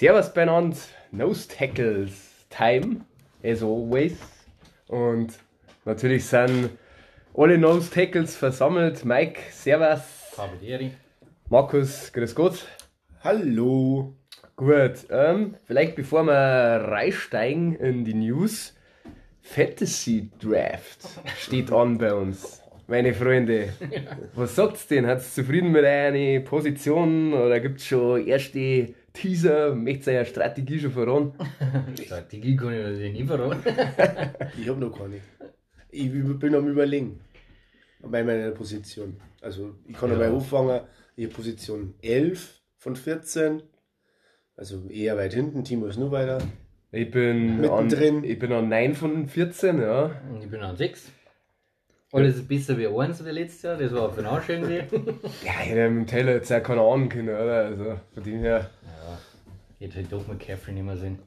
Servus beieinander, Nose Tackles Time, as always. Und natürlich sind alle Nose Tackles versammelt. Mike, Servus. Kabelieri. Markus, grüß Gott. Hallo. Gut, ähm, vielleicht bevor wir reinsteigen in die News, Fantasy Draft steht an bei uns. Meine Freunde, was sagt's denn? Hat's zufrieden mit einer Position oder gibt's schon erste Teaser? Möchtest du Strategie schon verraten? Strategie kann ich natürlich nie verraten. Ich habe noch keine. Ich bin am überlegen. Bei meiner Position. Also ich kann Ja. einmal anfangen. Ich habe Position 11 von 14. Also eher weit hinten. Timo ist nur weiter. Ich bin, an, Mittendrin. ich bin an 9 von 14, ja. Und ich bin an 6. Alles ist besser wie 1 wie letztes Jahr, das war für den Arsch irgendwie. Ja, ich hätte mit dem Taylor jetzt auch keine Ahnung können, oder? Also von dem her. Ja, hätte halt doch mit Caffrey nicht mehr sehen.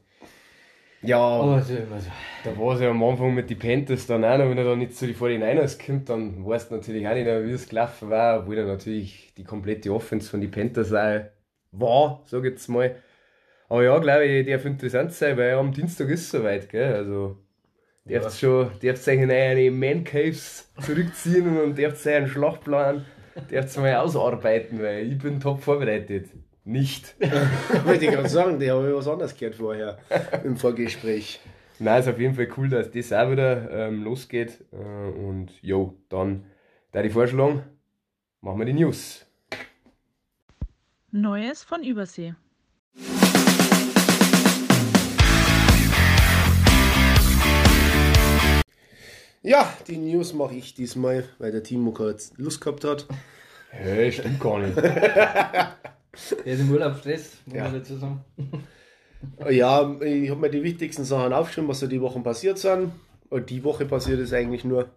Ja, Aber so immer so. da war es ja am Anfang mit den Panthers dann auch noch, wenn er dann nicht zu den 49ers kommt, dann weißt du natürlich auch nicht, mehr, wie es gelaufen war, obwohl er natürlich die komplette Offense von den Panthers auch war, sag ich jetzt mal. Aber ja, glaube ich, darf interessant sein, weil am Dienstag ist es soweit, gell? Also, Ja. darfst schon, darfst euch in eine Man Caves zurückziehen und darfst einen Schlachtplan, darfst mal ausarbeiten, weil ich bin top vorbereitet. Nicht. Wollte ich gerade sagen, der habe ich was anderes gehört vorher im Vorgespräch. Nein, ist auf jeden Fall cool, dass das auch wieder ähm, losgeht. Äh, und jo, dann da die vorschlagen, machen wir die News. Neues von Übersee. Ja, die News mache ich diesmal, weil der Timo gerade Lust gehabt hat. Hey, stimmt gar nicht. Der ist im Urlaubsstress, muss Ja. man dazu sagen. Ja, ich habe mir die wichtigsten Sachen aufgeschrieben, was so die Wochen passiert sind. Und die Woche passiert es eigentlich nur.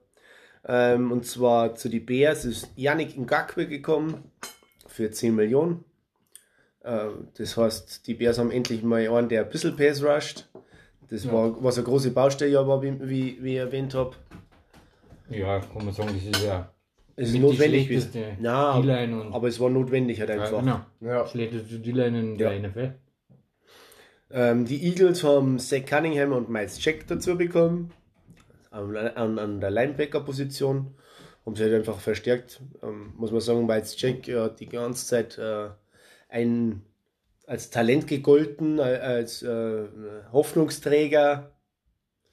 Ähm, und zwar zu die Bears ist Yannick Ngakwe gekommen für 10 Millionen. Äh, das heißt, die Bears haben endlich mal einen, der ein bisschen Pass rusht. Das Ja. war, was eine große Baustelle war, wie, wie, wie ich erwähnt habe. Ja, kann man sagen, das ist ja Es ist notwendig. die Ja, aber es war notwendig halt ja, einfach. genau. Ja. schlechteste D-Line in Ja. der NFL. Ähm, die Eagles haben Zach Cunningham und Miles Jack dazu bekommen. An, an, an der Linebacker-Position. Haben sie halt einfach verstärkt. Ähm, muss man sagen, Miles Jack ja, hat die ganze Zeit äh, ein, als Talent gegolten, äh, als äh, Hoffnungsträger.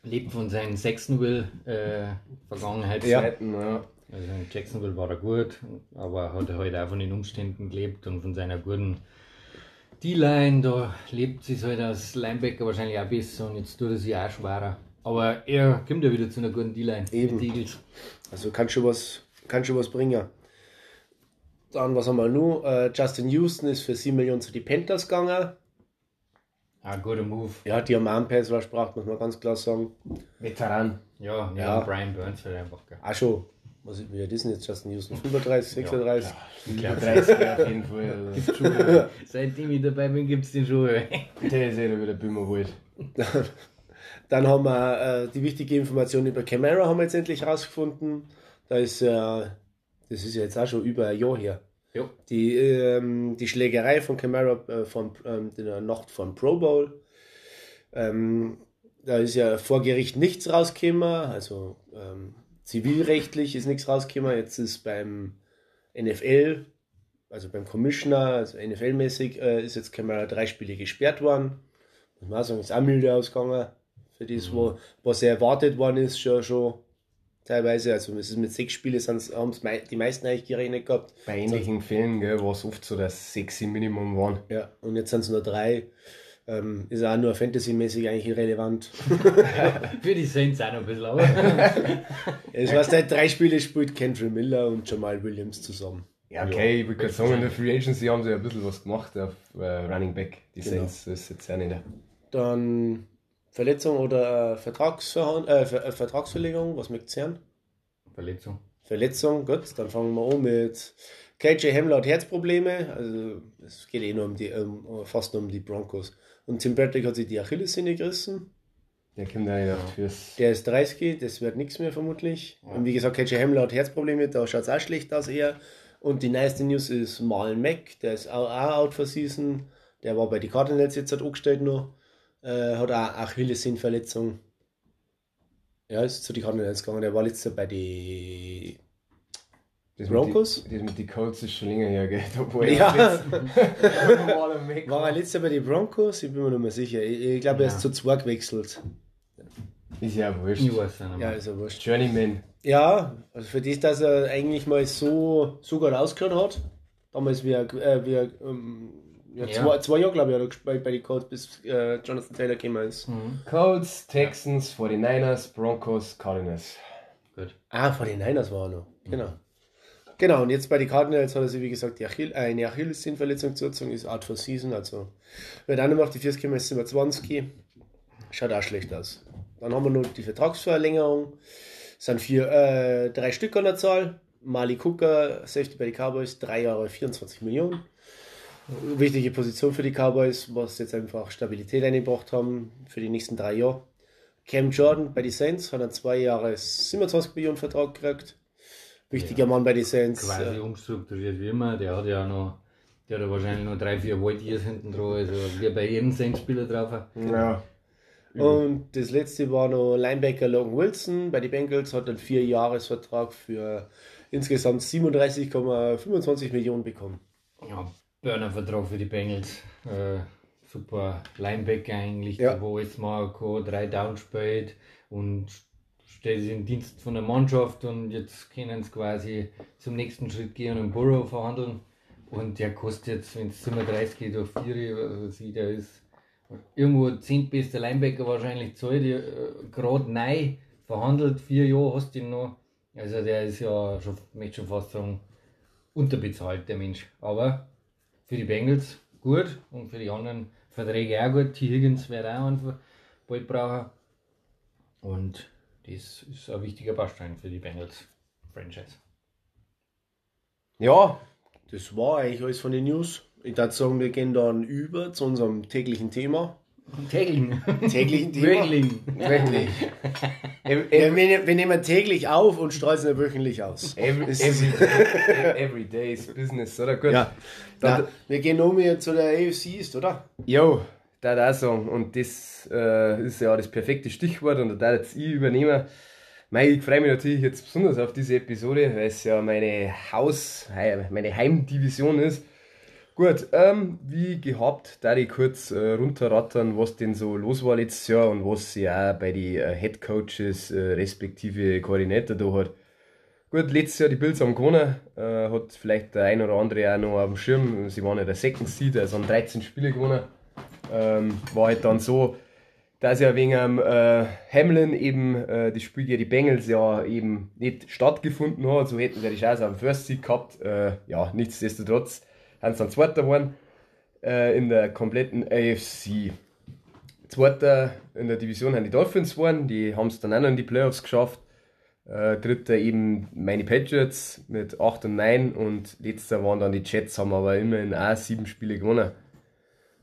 Lebt von seinen Jacksonville äh, Vergangenheit. Ja. Zeiten, ja. Also in Jacksonville war er gut, aber hat er halt auch von den Umständen gelebt und von seiner guten D-Line. Da lebt sich halt als Linebacker wahrscheinlich auch besser und jetzt tut er sich auch schwerer. Aber er kommt ja wieder zu einer guten D-Line. Eben. den Eagles. Also kann schon was, kann schon was bringen. Dann, was haben wir noch? Äh, Justin Houston ist für 7 Millionen zu die Panthers gegangen. Ein guter Move. Ja, die haben auch einen Pass Rush gebracht, muss man ganz klar sagen. Veteran. Ja, ja. Ja. Brian Burns halt einfach. Gell. Auch schon. Was ist, ist denn jetzt Justin Houston? 35, 36? Ich glaub, 30 auf jeden Fall. Also. Seitdem ich dabei bin, gibt es den schon. Der ist ja wieder Bimmerwald. Dann haben wir äh, die wichtige Information über Camara haben wir jetzt endlich rausgefunden. Da ist, äh, das ist ja jetzt auch schon über ein Jahr her. Jo. Die, ähm, die Schlägerei von Camara äh, von ähm, der Nacht vom Pro Bowl. Ähm, da ist ja vor Gericht nichts rausgekommen, also ähm, zivilrechtlich ist nichts rausgekommen. Jetzt ist beim NFL, also beim Commissioner, also NFL-mäßig, äh, ist jetzt Camara drei Spiele gesperrt worden. Muss man auch sagen, ist auch milde ausgegangen. Für das, wo, was erwartet worden ist, schon, schon teilweise. Also es ist mit sechs Spielen haben es mei die meisten eigentlich gerechnet gehabt. Bei ähnlichen Fällen war es oft so, sechs im Minimum waren. Ja, und jetzt sind es nur drei. Ähm, ist auch nur fantasymäßig eigentlich irrelevant. Für die Saints auch noch ein bisschen, aber. Es war seit drei Spiele spielt Kendrick Miller und Jamal Williams zusammen. Ja, okay, ich würde gerade sagen, in der Free Agency haben sie ja ein bisschen was gemacht auf äh, Running Back. Die Genau. Saints das ist jetzt auch nicht. Dann Verletzung oder äh, äh, Ver äh, Vertragsverlängerung, was mögt ihr? Verletzung. Verletzung, gut, dann fangen wir an mit KJ Hamler hat Herzprobleme, also es geht eh nur um die, um, fast nur um die Broncos. Und Tim Bradley hat sich die Achillessehne gerissen. Der kommt nicht auf fürs. Der ist 30, das wird nichts mehr vermutlich. Und wie gesagt, KJ Hamler hat Herzprobleme, da schaut es auch schlecht aus eher. Und die neueste News ist Marlon Mack, der ist auch, auch out for season. Der war bei den Cardinals jetzt halt angestellt noch. Äh, hat auch Achillessehnenverletzung. Ja, ist zu den Cardinals gegangen. Der war letztes Jahr bei den Das Broncos? Mit die, das mit den Colts ist schon länger her, gell? War Ja. er. War er letztes Jahr bei den Broncos? Ich bin mir nicht mehr sicher. Ich, ich glaube, er ist zu zwei gewechselt. Ist ja wurscht. Ich weiß ja nicht Ja, ist ja wurscht. Journeyman. Ja, also für das, dass er eigentlich mal so, so gut ausgehört hat. Damals, wie er, äh, wie er ähm, ja, Ja. Zwei, zwei Jahre, glaube ich, hat er gespielt bei den Colts, bis äh, Jonathan Taylor gekommen ist. Mhm. Colts, Texans, 49ers, Broncos, Cardinals. Gut. Ah, vor den Niners war er noch. Genau. Genau, und jetzt bei den Cardinals hat er sich, wie gesagt, die Achill äh, eine Achillessehnenverletzung zugezogen, ist Art for Season, also wird auch nicht auf die 40 kommen, ist 27. Schaut auch schlecht aus. Dann haben wir noch die Vertragsverlängerung. Es sind vier, äh, drei Stück an der Zahl. Mali Cooker, Safety bei den Cowboys, drei Jahre 24 Millionen. Wichtige Position für die Cowboys, was jetzt einfach Stabilität eingebracht haben für die nächsten drei Jahre. Cam Jordan bei den Saints hat einen zwei Jahre 27 Millionen Vertrag gekriegt. Wichtiger Mann bei den Saints. Quasi umstrukturiert wie immer. Der hat ja noch, der hat ja wahrscheinlich noch drei, vier White Years hinten dran, also wie bei jedem Saints-Spieler drauf. Ja. Und das letzte war noch Linebacker Logan Wilson bei den Bengals, hat einen Vierjahresvertrag für insgesamt 37,25 Millionen bekommen. Ja, Burner-Vertrag für die Bengals. Äh, super Linebacker eigentlich, Ja. wo jetzt mal kann, drei Downs spielt und steht sich im Dienst von der Mannschaft und jetzt können sie quasi zum nächsten Schritt gehen und im Burrow verhandeln. Und der kostet jetzt, wenn es 37 geht, auf 4, also sie, der ist irgendwo 10 beste Linebacker wahrscheinlich zahlt, äh, gerade neu verhandelt, vier Jahre hast du ihn noch. Also der ist ja schon, möchte schon fast sagen, unterbezahlt, der Mensch. Aber für die Bengals gut und für die anderen Verträge auch gut. T. Higgins wird auch einen bald brauchen. Und das ist ein wichtiger Baustein für die Bengals Franchise. Ja, Das war eigentlich alles von den News. Ich würde sagen, wir gehen dann über zu unserem täglichen Thema. Tackling. Täglichen Thema? Wirklich. Every, Wir, every, wir, nehmen täglich auf und streuen es wöchentlich aus. every, every, every day is business, oder? Gut. Ja. Dann, Na, wir gehen um hier zu der AFC East, oder? Jo, da da sagen. Und das äh, ist ja das perfekte Stichwort und da jetzt ich übernehmen. Mei, ich freue mich natürlich jetzt besonders auf diese Episode, weil es ja meine Haus, meine Heimdivision ist. Gut, ähm, wie gehabt, da ich kurz äh, runterrattern, was denn so los war letztes Jahr und was sie auch bei den äh, Head Coaches äh, respektive Koordinator da hat. Gut, letztes Jahr die Bills haben gewonnen, äh, hat vielleicht der ein oder andere auch noch auf dem Schirm. Sie waren ja der Second Seed, also haben 13 Spiele gewonnen. Ähm, war halt dann so, dass ja wegen am äh, Hamlin eben äh, das Spiel gegen die Bengals ja eben nicht stattgefunden hat. So hätten sie die Chance den First Seed gehabt. Äh, ja, nichtsdestotrotz haben sie dann Zweiter geworden äh, in der kompletten AFC. Zweiter in der Division haben die Dolphins gewonnen, die haben es dann auch noch in die Playoffs geschafft. Äh, dritter eben meine Patriots mit 8 und 9 und letzter waren dann die Jets, haben aber immerhin auch sieben Spiele gewonnen.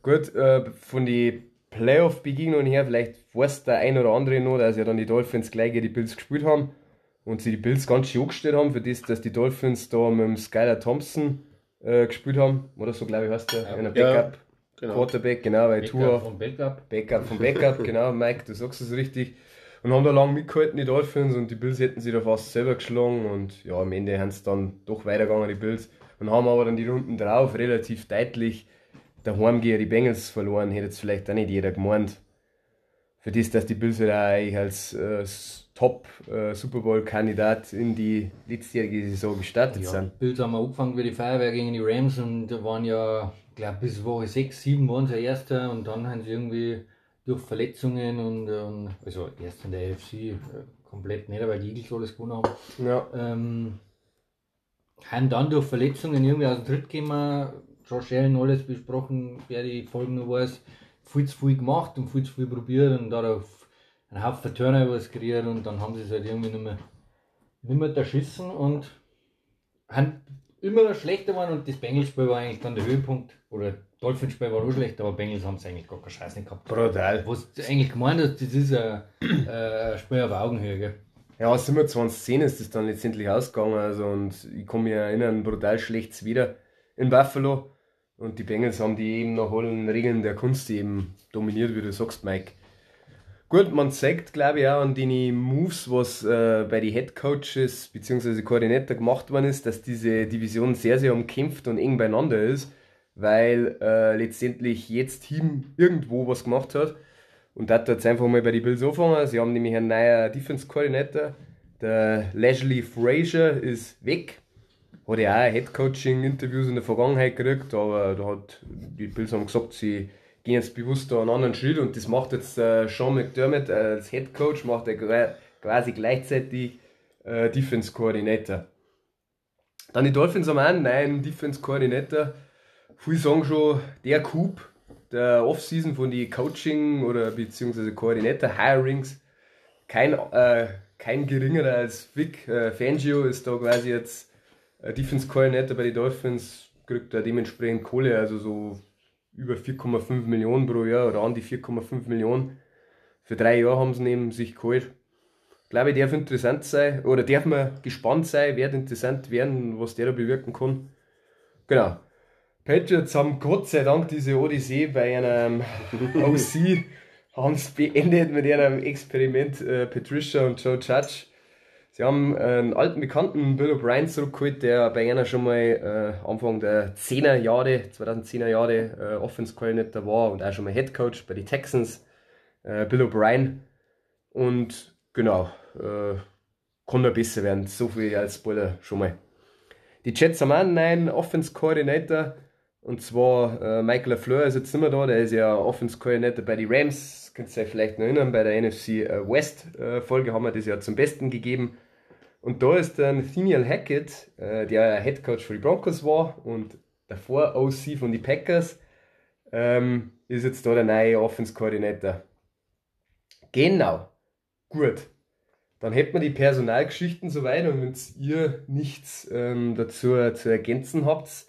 Gut, äh, von den Playoff-Begegnungen her, vielleicht weiß der ein oder andere noch, dass ja dann die Dolphins gleich gegen die Bills gespielt haben und sie die Bills ganz schön angestellt haben, für das, dass die Dolphins da mit dem Skylar Thompson äh, gespielt haben, oder so glaube ich heißt der, Ja. einer Ja, Backup, genau. Quarterback, genau, weil Backup Tour vom Backup. Backup vom Backup, genau, Mike, du sagst es richtig. Und haben da lange mitgehalten, die Dolphins, und die Bills hätten sie da fast selber geschlagen. Und ja, am Ende haben es dann doch weitergegangen, die Bills. Und haben aber dann die Runden drauf relativ deutlich daheim gegen die Bengals verloren. Hätte jetzt vielleicht auch nicht jeder gemeint. Für das, dass die Bills halt auch eigentlich als äh, Top-Super Bowl-Kandidat in die letztjährige Saison gestartet Ja, sind. Bills haben wir angefangen wie die Feuerwehr gegen die Rams und da waren ja, ich glaube bis Woche 6, 7 waren sie Erster und dann haben sie irgendwie durch Verletzungen und, und also erst in der AFC äh, komplett nicht, weil die Eagles alles gewonnen haben. Ja, Ähm, haben dann durch Verletzungen irgendwie aus dem Tritt gekommen, Josh Allen alles besprochen, wer die Folgen noch weiß, viel zu viel gemacht und viel zu viel probiert und darauf einen Haufen Turnovers kreiert und dann haben sie es halt irgendwie nicht mehr, nicht mehr erschissen und haben immer schlechter waren und das Bengals-Spiel war eigentlich dann der Höhepunkt oder Dolphins-Spiel war auch schlecht, aber Bengals haben es eigentlich gar keine Scheiße nicht gehabt. brutal. Was du eigentlich gemeint hast, das ist ein, ein Spiel auf Augenhöhe. Gell? Ja, aus 27 ist das dann letztendlich ausgegangen. Also, und ich kann mich erinnern, brutal schlecht wieder in Buffalo. Und die Bengals haben die eben nach allen Regeln der Kunst eben dominiert, wie du sagst, Mike. Gut, man zeigt, glaube ich, auch an den Moves, was äh, bei den Head Coaches bzw. Koordinator gemacht worden ist, dass diese Division sehr, sehr umkämpft und eng beieinander ist, weil äh, letztendlich jedes Team irgendwo was gemacht hat. Und da hat jetzt einfach mal bei den Bills angefangen. Sie haben nämlich einen neuen Defense Koordinator. Der Leslie Frazier ist weg hat ja auch Headcoaching-Interviews in der Vergangenheit gekriegt, aber da hat die Bills haben gesagt, sie gehen jetzt bewusst da einen anderen Schritt und das macht jetzt äh, Sean McDermott als Headcoach, macht er quasi gleichzeitig äh, Defense-Koordinator. Dann die Dolphins haben auch einen neuen Defense-Koordinator. Viele sagen schon, der Coup der Offseason von den Coaching- oder beziehungsweise Koordinator-Hirings. Kein, äh, kein geringerer als Vic äh, Fangio ist da quasi jetzt äh, Defense Coordinator bei den Dolphins kriegt er dementsprechend Kohle, also so über 4,5 Millionen pro Jahr oder an die 4,5 Millionen. Für drei Jahre haben sie neben sich geholt. Ich glaube, darf interessant sein, oder darf man gespannt sein, wird interessant werden, was der da bewirken kann. Genau. Patriots haben Gott sei Dank diese Odyssee bei einem OC haben es beendet mit einem Experiment äh, Patricia und Joe Judge Sie haben einen alten Bekannten, Bill O'Brien, zurückgeholt, der bei einer schon mal äh, Anfang der 10er Jahre, 2010er Jahre, äh, Offense Coordinator war und auch schon mal Head Coach bei den Texans. Äh, Bill O'Brien. Und genau, äh, kann noch besser werden. So viel als Spoiler schon mal. Die Jets haben auch einen neuen Offense Coordinator. Und zwar äh, Michael LaFleur ist jetzt nicht mehr da, der ist ja Offense Coordinator bei den Rams. Könnt ihr euch vielleicht noch erinnern, bei der NFC äh, West äh, Folge haben wir das ja zum Besten gegeben. Und da ist dann Nathaniel Hackett, äh, der Head Coach für die Broncos war und davor OC von den Packers, ähm, ist jetzt da der neue Offense Coordinator. Genau. Gut. Dann hätten wir die Personalgeschichten soweit und wenn ihr nichts ähm, dazu zu ergänzen habt,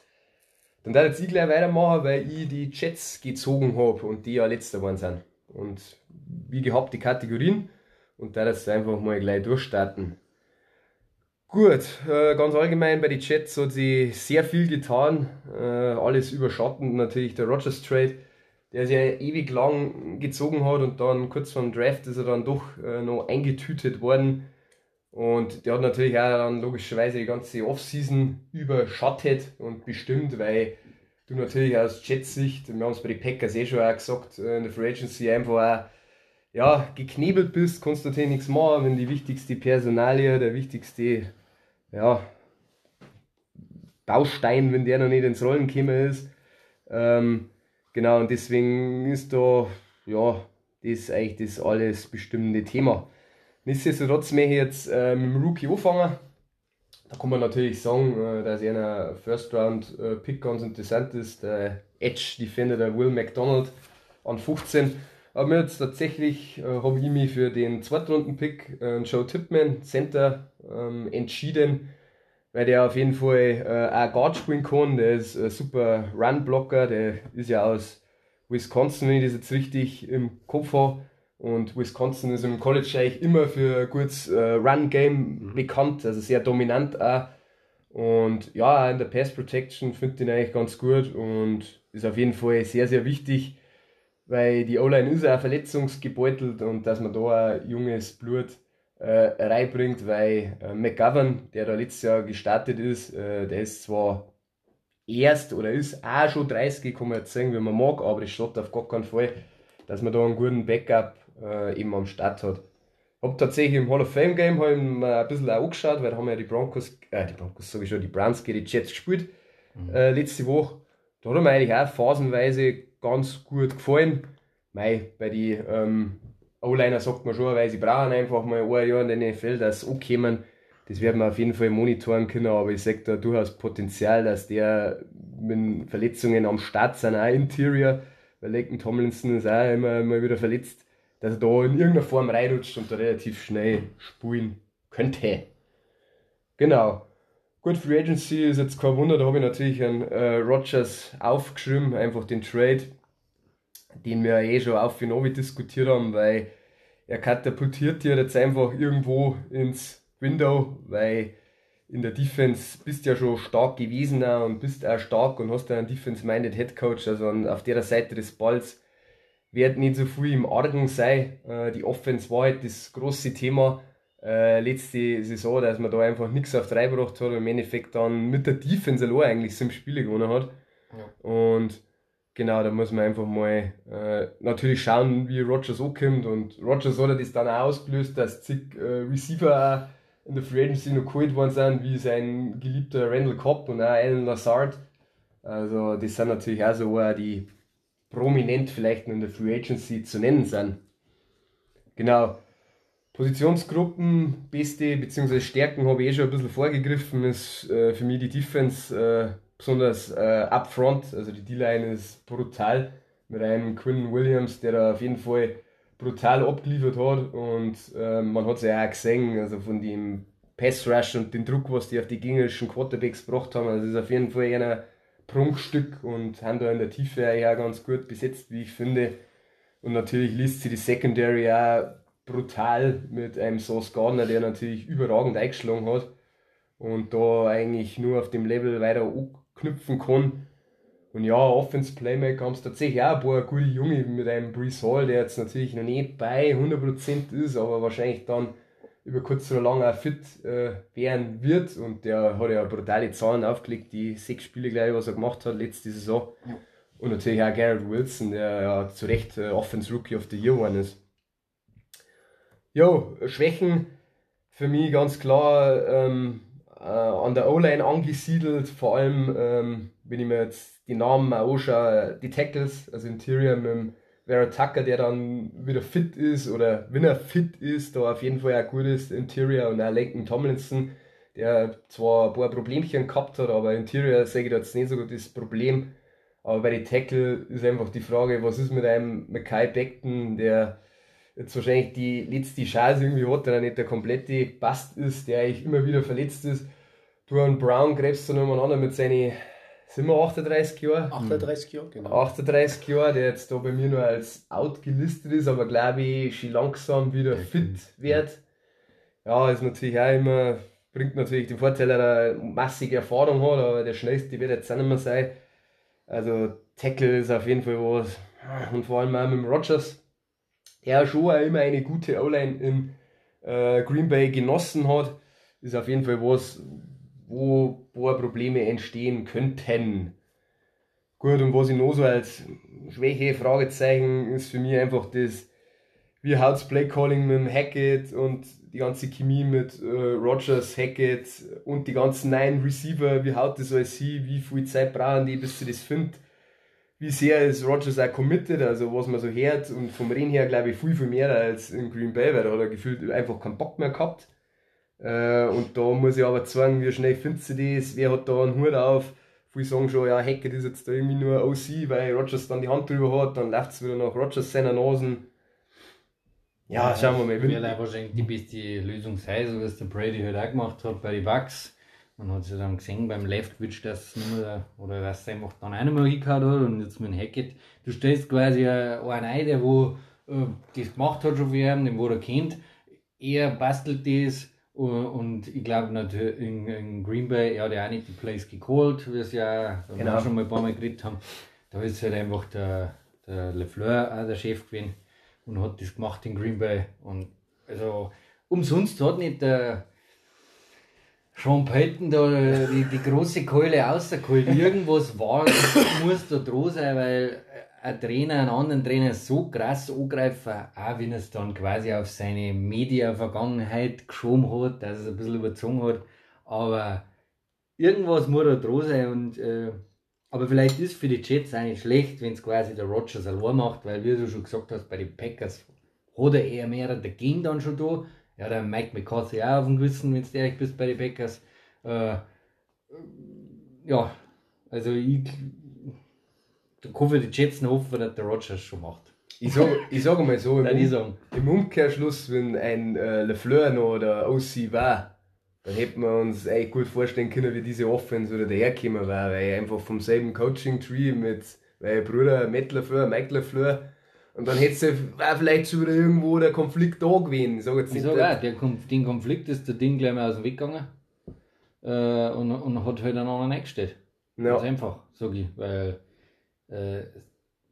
dann werde ich gleich weitermachen, weil ich die Jets gezogen habe und die ja letzter geworden sind. Und wie gehabt die Kategorien und da jetzt einfach mal gleich durchstarten. Gut, äh, ganz allgemein bei den Jets hat sie sehr viel getan. Äh, alles überschattend natürlich der Rogers Trade, der sich ja ewig lang gezogen hat und dann kurz vor dem Draft ist er dann doch äh, noch eingetütet worden. Und der hat natürlich auch dann logischerweise die ganze Offseason überschattet und bestimmt, weil du natürlich aus Jets-Sicht, wir haben es bei den Packers eh schon auch gesagt, äh, in der Free Agency einfach auch ja, geknebelt bist, kannst du natürlich nichts machen, wenn die wichtigste Personalie, der wichtigste ja, Baustein, wenn der noch nicht ins Rollen gekommen ist. Ähm, genau, und deswegen ist da, ja, das eigentlich das alles bestimmende Thema. Nichtsdestotrotz möchte ich jetzt äh, mit dem Rookie anfangen. Da kann man natürlich sagen, äh, dass einer First Round äh, Pick ganz interessant ist. Der Edge Defender, der Will McDonald an 15. Aber jetzt tatsächlich äh, habe ich mich für den Zweitrunden-Pick, Joe Tipman, Center, ähm, entschieden, weil der auf jeden Fall auch Guard spielen kann. Der ist ein super Run-Blocker, der ist ja aus Wisconsin, wenn ich das jetzt richtig im Kopf habe. Und Wisconsin ist im College eigentlich immer für ein gutes äh, Run-Game mhm. bekannt, also sehr dominant auch. Und ja, in der Pass Protection finde ich ihn eigentlich ganz gut und ist auf jeden Fall sehr, sehr wichtig, weil die O-Line ist auch verletzungsgebeutelt und dass man da ein junges Blut äh, reinbringt, weil äh, McGovern, der da letztes Jahr gestartet ist, äh, der ist zwar erst oder ist auch schon 30, kann man jetzt sagen, wie man mag, aber es steht auf gar keinen Fall, dass man da einen guten Backup äh, eben am Start hat. Hab tatsächlich im Hall of Fame Game hab ein bisschen auch angeschaut, weil da haben ja die Broncos, äh, die Broncos sage ich schon, die Browns gegen die Jets gespielt mhm. äh, letzte Woche. Da hat er mir eigentlich auch phasenweise ganz gut gefallen. Mei, bei den ähm, O-Liner sagt man schon, weil sie brauchen einfach mal ein Jahr in den NFL, dass sie ankommen. Das werden wir auf jeden Fall monitoren können, aber ich sehe da durchaus Potenzial, dass der mit Verletzungen am Start sind, auch Interior, weil Leighton Tomlinson ist auch immer mal wieder verletzt, dass er da in irgendeiner Form reinrutscht und da relativ schnell spielen könnte. Genau. Gut, Free Agency ist jetzt kein Wunder, da habe ich natürlich einen äh, Rogers aufgeschrieben, einfach den Trade, den wir eh schon auf Finovi diskutiert haben, weil er katapultiert hier jetzt einfach irgendwo ins Window, weil in der Defense bist ja schon stark gewesen und bist auch stark und hast einen Defense-minded Head Coach. Also auf der Seite des Balls wird nicht so viel im Argen sein. Äh, die Offense war halt das große Thema äh, letzte Saison, dass man da einfach nichts auf drei gebracht hat und im Endeffekt dann mit der Defense allein eigentlich sieben Spiele gewonnen hat. Ja. Und genau, da muss man einfach mal äh, natürlich schauen, wie Rogers ankommt. Und Rogers hat das dann auch ausgelöst, dass zig äh, Receiver auch in der Free Agency noch geholt worden sind, wie sein geliebter Randall Cobb und auch Alan Lazard. Also, das sind natürlich auch so die prominent vielleicht in der Free Agency zu nennen sind. Genau. Positionsgruppen, beste bzw. Stärken habe ich eh schon ein bisschen vorgegriffen, ist äh, für mich die Defense, äh, besonders äh, upfront, also die D-Line ist brutal mit einem Quinn Williams, der da auf jeden Fall brutal abgeliefert hat und äh, man hat es ja auch gesehen, also von dem Pass Rush und dem Druck, was die auf die gegnerischen Quarterbacks gebracht haben, also ist auf jeden Fall ein Prunkstück und haben da in der Tiefe ja ganz gut besetzt, wie ich finde. Und natürlich liest sie die Secondary auch brutal mit einem Sauce Gardner, der natürlich überragend eingeschlagen hat und da eigentlich nur auf dem Level weiter knüpfen kann. Und ja, Offense Playmaker haben es tatsächlich auch ein paar gute Junge mit einem Brees Hall, der jetzt natürlich noch nicht bei 100% ist, aber wahrscheinlich dann über kurz oder lang auch fit äh, werden wird. Und der hat ja brutale Zahlen aufgelegt, die sechs Spiele, glaube ich, was er gemacht hat letzte Saison. Und natürlich auch Garrett Wilson, der ja zu Recht äh, Offense Rookie of the Year geworden ist. Jo, Schwächen für mich ganz klar ähm, äh, an der O-Line angesiedelt, vor allem, ähm, wenn ich mir jetzt die Namen anschaue, die Tackles, also Interior mit dem Vera Tucker, der dann wieder fit ist oder wenn er fit ist, da auf jeden Fall auch gut ist, Interior und auch Lincoln Tomlinson, der zwar ein paar Problemchen gehabt hat, aber Interior sage ich jetzt nicht so gut das Problem. Aber bei den Tackle ist einfach die Frage, was ist mit einem Mackay Beckton, der jetzt wahrscheinlich die letzte Chance irgendwie hat, der nicht der komplette Bast ist, der eigentlich immer wieder verletzt ist. Duran Brown gräbst du nochmal an mit seinen, sind wir 38 Jahre? 38 Jahre, genau. 38 Jahre, der jetzt da bei mir nur als out gelistet ist, aber glaube ich schon langsam wieder fit wird. Ja, ist natürlich auch immer, bringt natürlich den Vorteil, dass er eine massige Erfahrung hat, aber der schnellste wird jetzt auch nicht mehr sein. Also Tackle ist auf jeden Fall was. Und vor allem auch mit dem Rogers, er schon auch immer eine gute O-Line in äh, Green Bay genossen hat, ist auf jeden Fall was, wo, Probleme entstehen könnten. Gut, und was ich noch so als Schwäche, Fragezeichen, ist für mich einfach das, wie haut's Play Calling mit dem Hackett und die ganze Chemie mit äh, Rogers, Hackett und die ganzen neuen Receiver, wie haut das alles hin, wie viel Zeit brauchen die, bis sie das finden wie sehr ist Rogers auch committed, also was man so hört und vom Reden her glaube ich viel, viel mehr als in Green Bay, weil da hat er gefühlt einfach keinen Bock mehr gehabt. Äh, und da muss ich aber sagen, wie schnell findest du das, wer hat da einen Hut auf, viele sagen schon, ja, Hackett ist jetzt da irgendwie nur OC, weil Rogers dann die Hand drüber hat, dann läuft es wieder nach Rogers seiner Nasen. Ja, schauen wir mal. Wird wahrscheinlich die beste Lösung sein, so es der Brady halt auch gemacht hat bei den Bucks. Man hat sich dann gesehen beim Leftwitch, dass nicht mehr, oder dass er einfach dann auch nicht mehr hingehauen hat und jetzt mit dem Hackett, du stellst quasi einen ein, der wo äh, das gemacht hat schon für ihn, den wo er kennt, er bastelt das und, ich glaube natürlich in, in, Green Bay, er hat ja auch nicht die Plays geholt, wie es ja genau. schon mal ein paar Mal geredet haben, da ist halt einfach der, der LeFleur auch der Chef gewesen und hat das gemacht in Green Bay und also umsonst hat nicht der Sean Payton da die, die große Keule rausgeholt. Irgendwas war, muss da dran sein, weil ein Trainer einen anderen Trainer so krass angreifen, auch wenn es dann quasi auf seine Media-Vergangenheit geschoben hat, dass es ein bisschen überzogen hat. Aber irgendwas muss da dran sein. Und, äh, aber vielleicht ist für die Jets eigentlich schlecht, wenn es quasi der Rogers allein macht, weil, wie du schon gesagt hast, bei den Packers hat er eher mehr dagegen dann schon da. Ja, der Mike McCarthy auch auf dem Gewissen, wenn du ehrlich bist bei den Packers. Äh, ja, also ich, ich hoffe, die Jets noch hoffen, dass der Rogers schon macht. Ich sage ich sag mal so, im, um, im Umkehrschluss, wenn ein äh, LeFleur noch der OC war, dann hätten wir uns eigentlich gut vorstellen können, wie diese Offense oder daherkommen war, weil einfach vom selben Coaching-Tree mit weil Bruder Matt LeFleur, Mike LeFleur, und dann hätte es vielleicht schon wieder irgendwo der Konflikt da gewesen. Ich sage jetzt nicht. Ich sage auch, der, den Konflikt ist der Ding gleich mal aus dem Weg gegangen. äh, und, und hat halt einen anderen eingestellt. Ja. Ganz einfach, sag ich. Weil äh,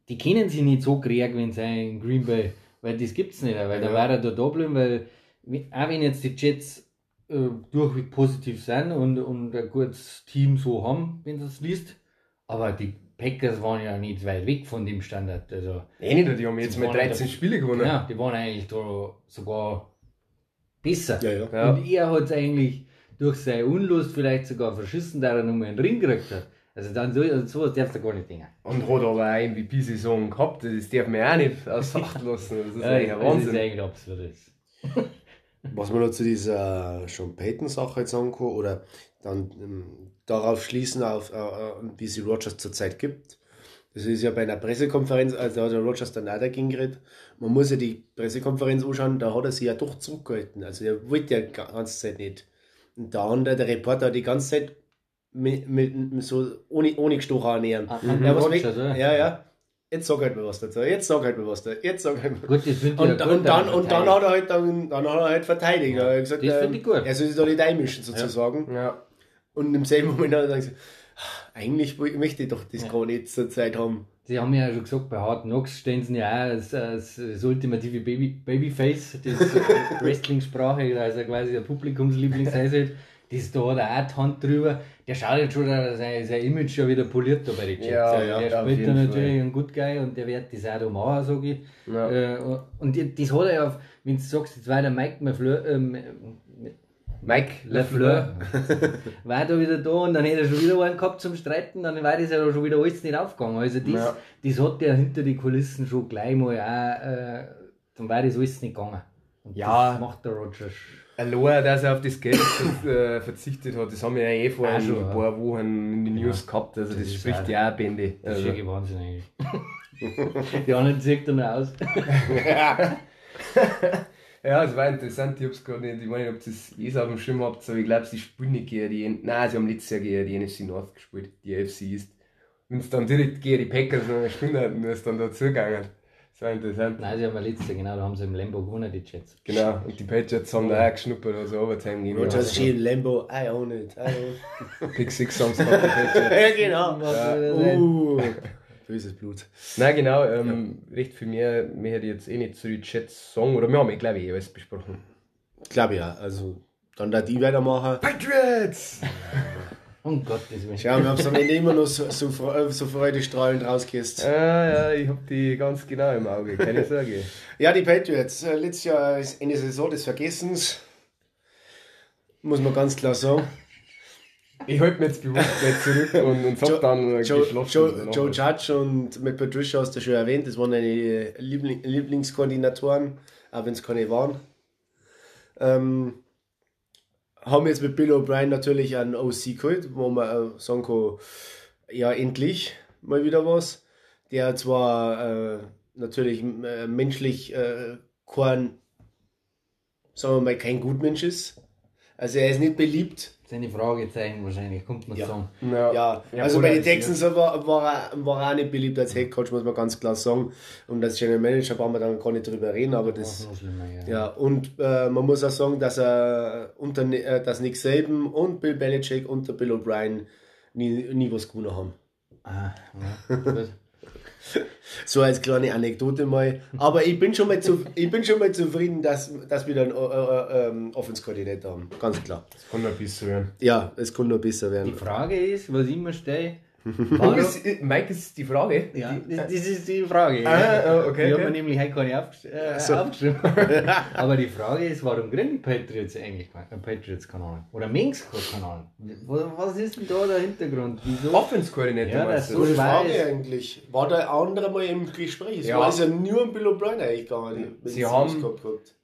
die kennen sich nicht so krieg, wenn sie in Green Bay, weil das gibt's nicht, weil da Ja. war er da da bleiben, weil auch wenn jetzt die Jets äh, durchweg positiv sind und, und ein gutes Team so haben, wenn du das liest, aber die Packers waren ja nicht weit weg von dem Standard. Also, Eh nicht, die haben jetzt waren 13 da- Spiele gewonnen. ja, die waren eigentlich da sogar besser. Ja, ja. Ja. Und er hat es eigentlich durch seine Unlust vielleicht sogar verschissen, da er nochmal einen Ring gekriegt hat. Also dann so, also sowas darfst du gar nicht denken. Und hat aber eine MVP-Saison gehabt, das darf man auch nicht außer Acht lassen. Das ist eigentlich ein das ist Wahnsinn. eigentlich absolut. Was man noch zu dieser Sean Payton-Sache jetzt sagen kann, oder dann ähm, darauf schließen, auf, äh, äh, wie sie Rogers zurzeit gibt. Das ist ja bei einer Pressekonferenz, also da hat der Rogers dann auch dagegen geredet. Man muss ja die Pressekonferenz anschauen, da hat er sich ja doch zurückgehalten. Also er wollte ja die ganze Zeit nicht. Und der andere, der Reporter, hat die ganze Zeit mit, mit, mit so ohne, ohne Gestochen annähern. Ah, Ja, was weg, oder? ja, ja. Jetzt sag halt mal was dazu. Jetzt sag halt mal was dazu. Jetzt sag halt mal. Gut, das finde ich Und, ja und, dann, und dann hat er halt dann, dann hat er halt verteidigt. Ja, er hat gesagt, das ähm, ich gut. er soll sich da nicht einmischen sozusagen. Ja. Und im selben Moment hat er gesagt, "Ah, eigentlich möchte ich doch das Ja. gar nicht zur Zeit haben. Sie haben ja schon gesagt, bei Hard Knocks stehen sie ja auch als, als das ultimative Baby, Babyface, das Wrestling-Sprache, also quasi der Publikumsliebling sein soll. Das da hat er auch die Hand drüber. Der schaut jetzt schon, dass sein, sein Image schon wieder poliert da bei den Jets. Ja, ja, der ja, spielt da natürlich Fall. einen Good Guy und der wird das auch da machen, sag ich. Ja. Äh, und das hat er ja, wenn du sagst, jetzt war der Mike Lafleur, ähm, Mike Lafleur, war da wieder da und dann hätte er schon wieder einen gehabt zum Streiten, dann war das ja schon wieder alles nicht aufgegangen. Also das, Ja. das hat der hinter die Kulissen schon gleich mal auch, äh, dann war das alles nicht gegangen. Und Ja. das macht der Rogers. Allein, dass er auf das Geld äh, verzichtet hat, das haben wir ja eh vor Ah, ein schon, ja. paar Wochen in den News gehabt. Also, das, Das ist spricht ja auch Bände. Das ist Also, ja Wahnsinn eigentlich. die anderen zieht er noch aus. ja, es war interessant. Ich hab's gerade nicht, ich weiß nicht, ob das eh so auf dem Schirm habt, aber ich glaube, sie spielen nicht gegen die, nein, sie haben letztes Jahr gegen die NFC North gespielt, die AFC East. Und es dann direkt gegen die Packers noch eine Stunde hatten, ist dann da zugegangen. Das war interessant. Nein, sie haben ja letztes Jahr, genau, da haben sie im Lambo gewonnen, die Jets. Genau, und die Patriots haben da auch geschnuppert, also Overtime gegeben. Rogers in Lambo, I own it. I own it. Pick Six Songs gehabt, die Patriots. ja, genau. Ja. Uh, böses Blut. Nein, genau, ähm, recht viel mehr, mehr hätte ich jetzt eh nicht zu den Chats sagen, oder wir haben eh, glaube ich, eh alles besprochen. Glaube ja. Also, dann da die weitermachen. Patriots! Um Gottes Willen. Schau, wir haben es am Ende immer noch so, so, so freudestrahlend rausgehst. Ah, ja, ich hab die ganz genau im Auge, keine Sorge. Ja, die Patriots. Äh, Letztes Jahr ist Ende Saison des Vergessens. Muss man ganz klar sagen. Ich halte mich jetzt bewusst nicht zurück und, und sag dann äh, Joe, geschlossen. Joe. Joe Judge und Matt Patricia hast du schon erwähnt, das waren deine Liebling, Lieblingskoordinatoren, auch wenn es keine waren. Ähm, haben jetzt mit Bill O'Brien natürlich einen OC geholt, wo man äh, sagen kann, ja, endlich mal wieder was. Der zwar äh, natürlich äh, menschlich äh, kein, sagen wir mal, kein Gutmensch ist. Also er ist nicht beliebt, Seine Fragezeichen wahrscheinlich, kommt man Ja. sagen. Ja, ja, Ja, also bei den. Texans war, war, war er auch nicht beliebt als Headcoach, muss man ganz klar sagen. Und als General Manager brauchen wir dann gar nicht drüber reden, aber Das schlimmer, ja. Ja, und äh, man muss auch sagen, dass er unter äh, dass Nick Saban und Bill Belichick unter Bill O'Brien nie, nie was gewonnen haben. Ah, ja. gut. So als kleine Anekdote mal. Aber ich bin schon mal, zu, ich bin schon mal zufrieden, dass, dass wir dann äh, äh, ähm, Offense-Koordinator haben. Ganz klar. Kann noch besser werden. Ja, es kann noch besser Die werden. Frage ist, was ich immer stelle, ist, äh, Mike, ist die Frage? ja, Die, das, ist die Frage. Ah, okay, Die okay. haben wir nämlich heute gar nicht aufgesch äh, So. aufgeschrieben. Aber die Frage ist, warum gründen die Patriots eigentlich keinen Patriots-Kanal? Oder Minsk-Kanal? Was ist denn da der Hintergrund? Wieso? Offense-Koordinator Ja, meinst das du? so- Frage weiß. eigentlich. War der andere mal im Gespräch? Es Ja. war also nur um Bill O'Brien eigentlich gegangen. Sie haben-.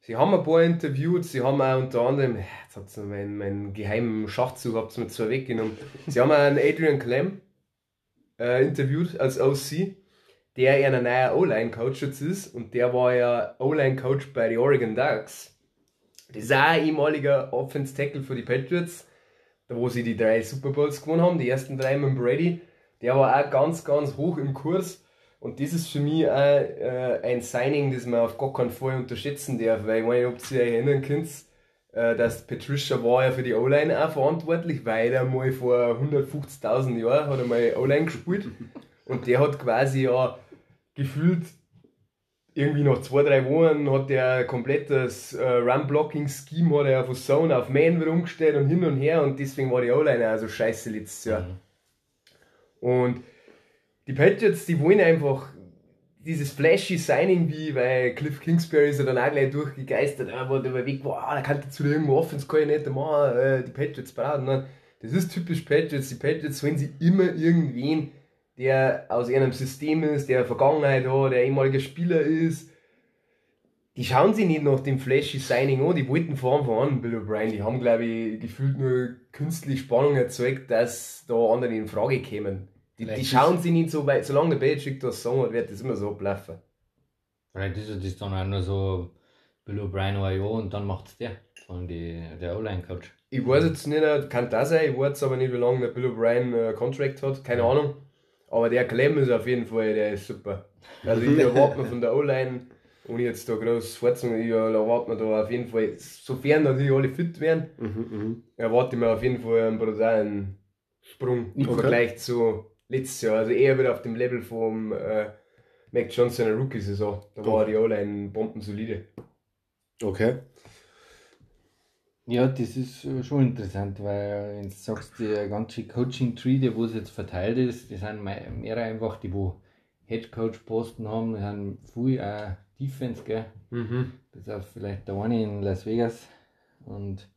Sie haben ein paar interviewt, sie haben auch unter anderem, jetzt hat sie meinen, meinen geheimen Schachzug habt ihr mir zwar weggenommen. Sie haben auch einen Adrian Clem äh, interviewt als OC, der ja ein neuer O-Line-Coach jetzt ist und der war ja O-Line-Coach bei den Oregon Ducks. Das ist auch ein ehemaliger Offense-Tackle für die Patriots, da wo sie die drei Super Bowls gewonnen haben, die ersten drei mit Brady. Der war auch ganz, ganz hoch im Kurs. Und das ist für mich auch äh, ein Signing, das man auf gar keinen Fall unterschätzen darf, weil ich meine, ob ihr euch erinnern könnt, dass Patricia war ja für die O-Line auch verantwortlich, weil er mal vor 150.000 Jahren hat er mal O-Line gespielt und der hat quasi ja gefühlt irgendwie nach zwei, drei Wochen hat der komplettes äh, Run-Blocking-Scheme hat er von Zone auf Man wieder umgestellt und hin und her und deswegen war die O-Line also scheiße letztes Jahr. Mhm. Und die Patriots, die wollen einfach dieses flashy Signing wie, weil Cliff Kingsbury ist ja dann auch gleich durchgegeistert, ah, wo der weg war, ah, da kann zu irgendwo offen, das kann ich nicht machen, äh, die Patriots brauchen. Das ist typisch Patriots. Die Patriots wollen sie immer irgendwen, der aus ihrem System ist, der Vergangenheit hat, der ehemaliger Spieler ist. Die schauen sich nicht nach dem flashy Signing an, die wollten von Anfang an Bill O'Brien, die haben glaube ich gefühlt nur künstlich Spannung erzeugt, dass da andere in Frage kämen. Die, die schauen sich nicht so weit, solange der Belichick das sagen hat, wird das immer so ablaufen. Vielleicht ist es dann auch nur so Bill O'Brien Jahr und dann macht es der von die, der O-Line-Coach. Ich weiß jetzt nicht, kann das sein, ich weiß aber nicht, wie lange der Bill O'Brien äh, Contract hat, keine Ahnung. Aber der Clem ist auf jeden Fall, der ist super. Also ich erwarte mir von der O-Line, ohne jetzt da groß vorzunehmen, ich erwarte mir da auf jeden Fall, sofern natürlich alle fit werden, Mhm, erwarte ich mir auf jeden Fall einen brutalen Sprung im Okay. Vergleich zu letztes Jahr. Also eher wieder auf dem Level vom äh, Mac Johnson in der Rookie-Saison. Da war die O-Line bombensolide. Okay. Ja, das ist äh, schon interessant, weil wenn du sagst, der ganze Coaching-Tree, der wo es jetzt verteilt ist, die sind mei- mehr einfach die, wo Head-Coach-Posten haben, die sind viel auch Defense, gell? Mhm. Bis auf vielleicht der eine in Las Vegas. Und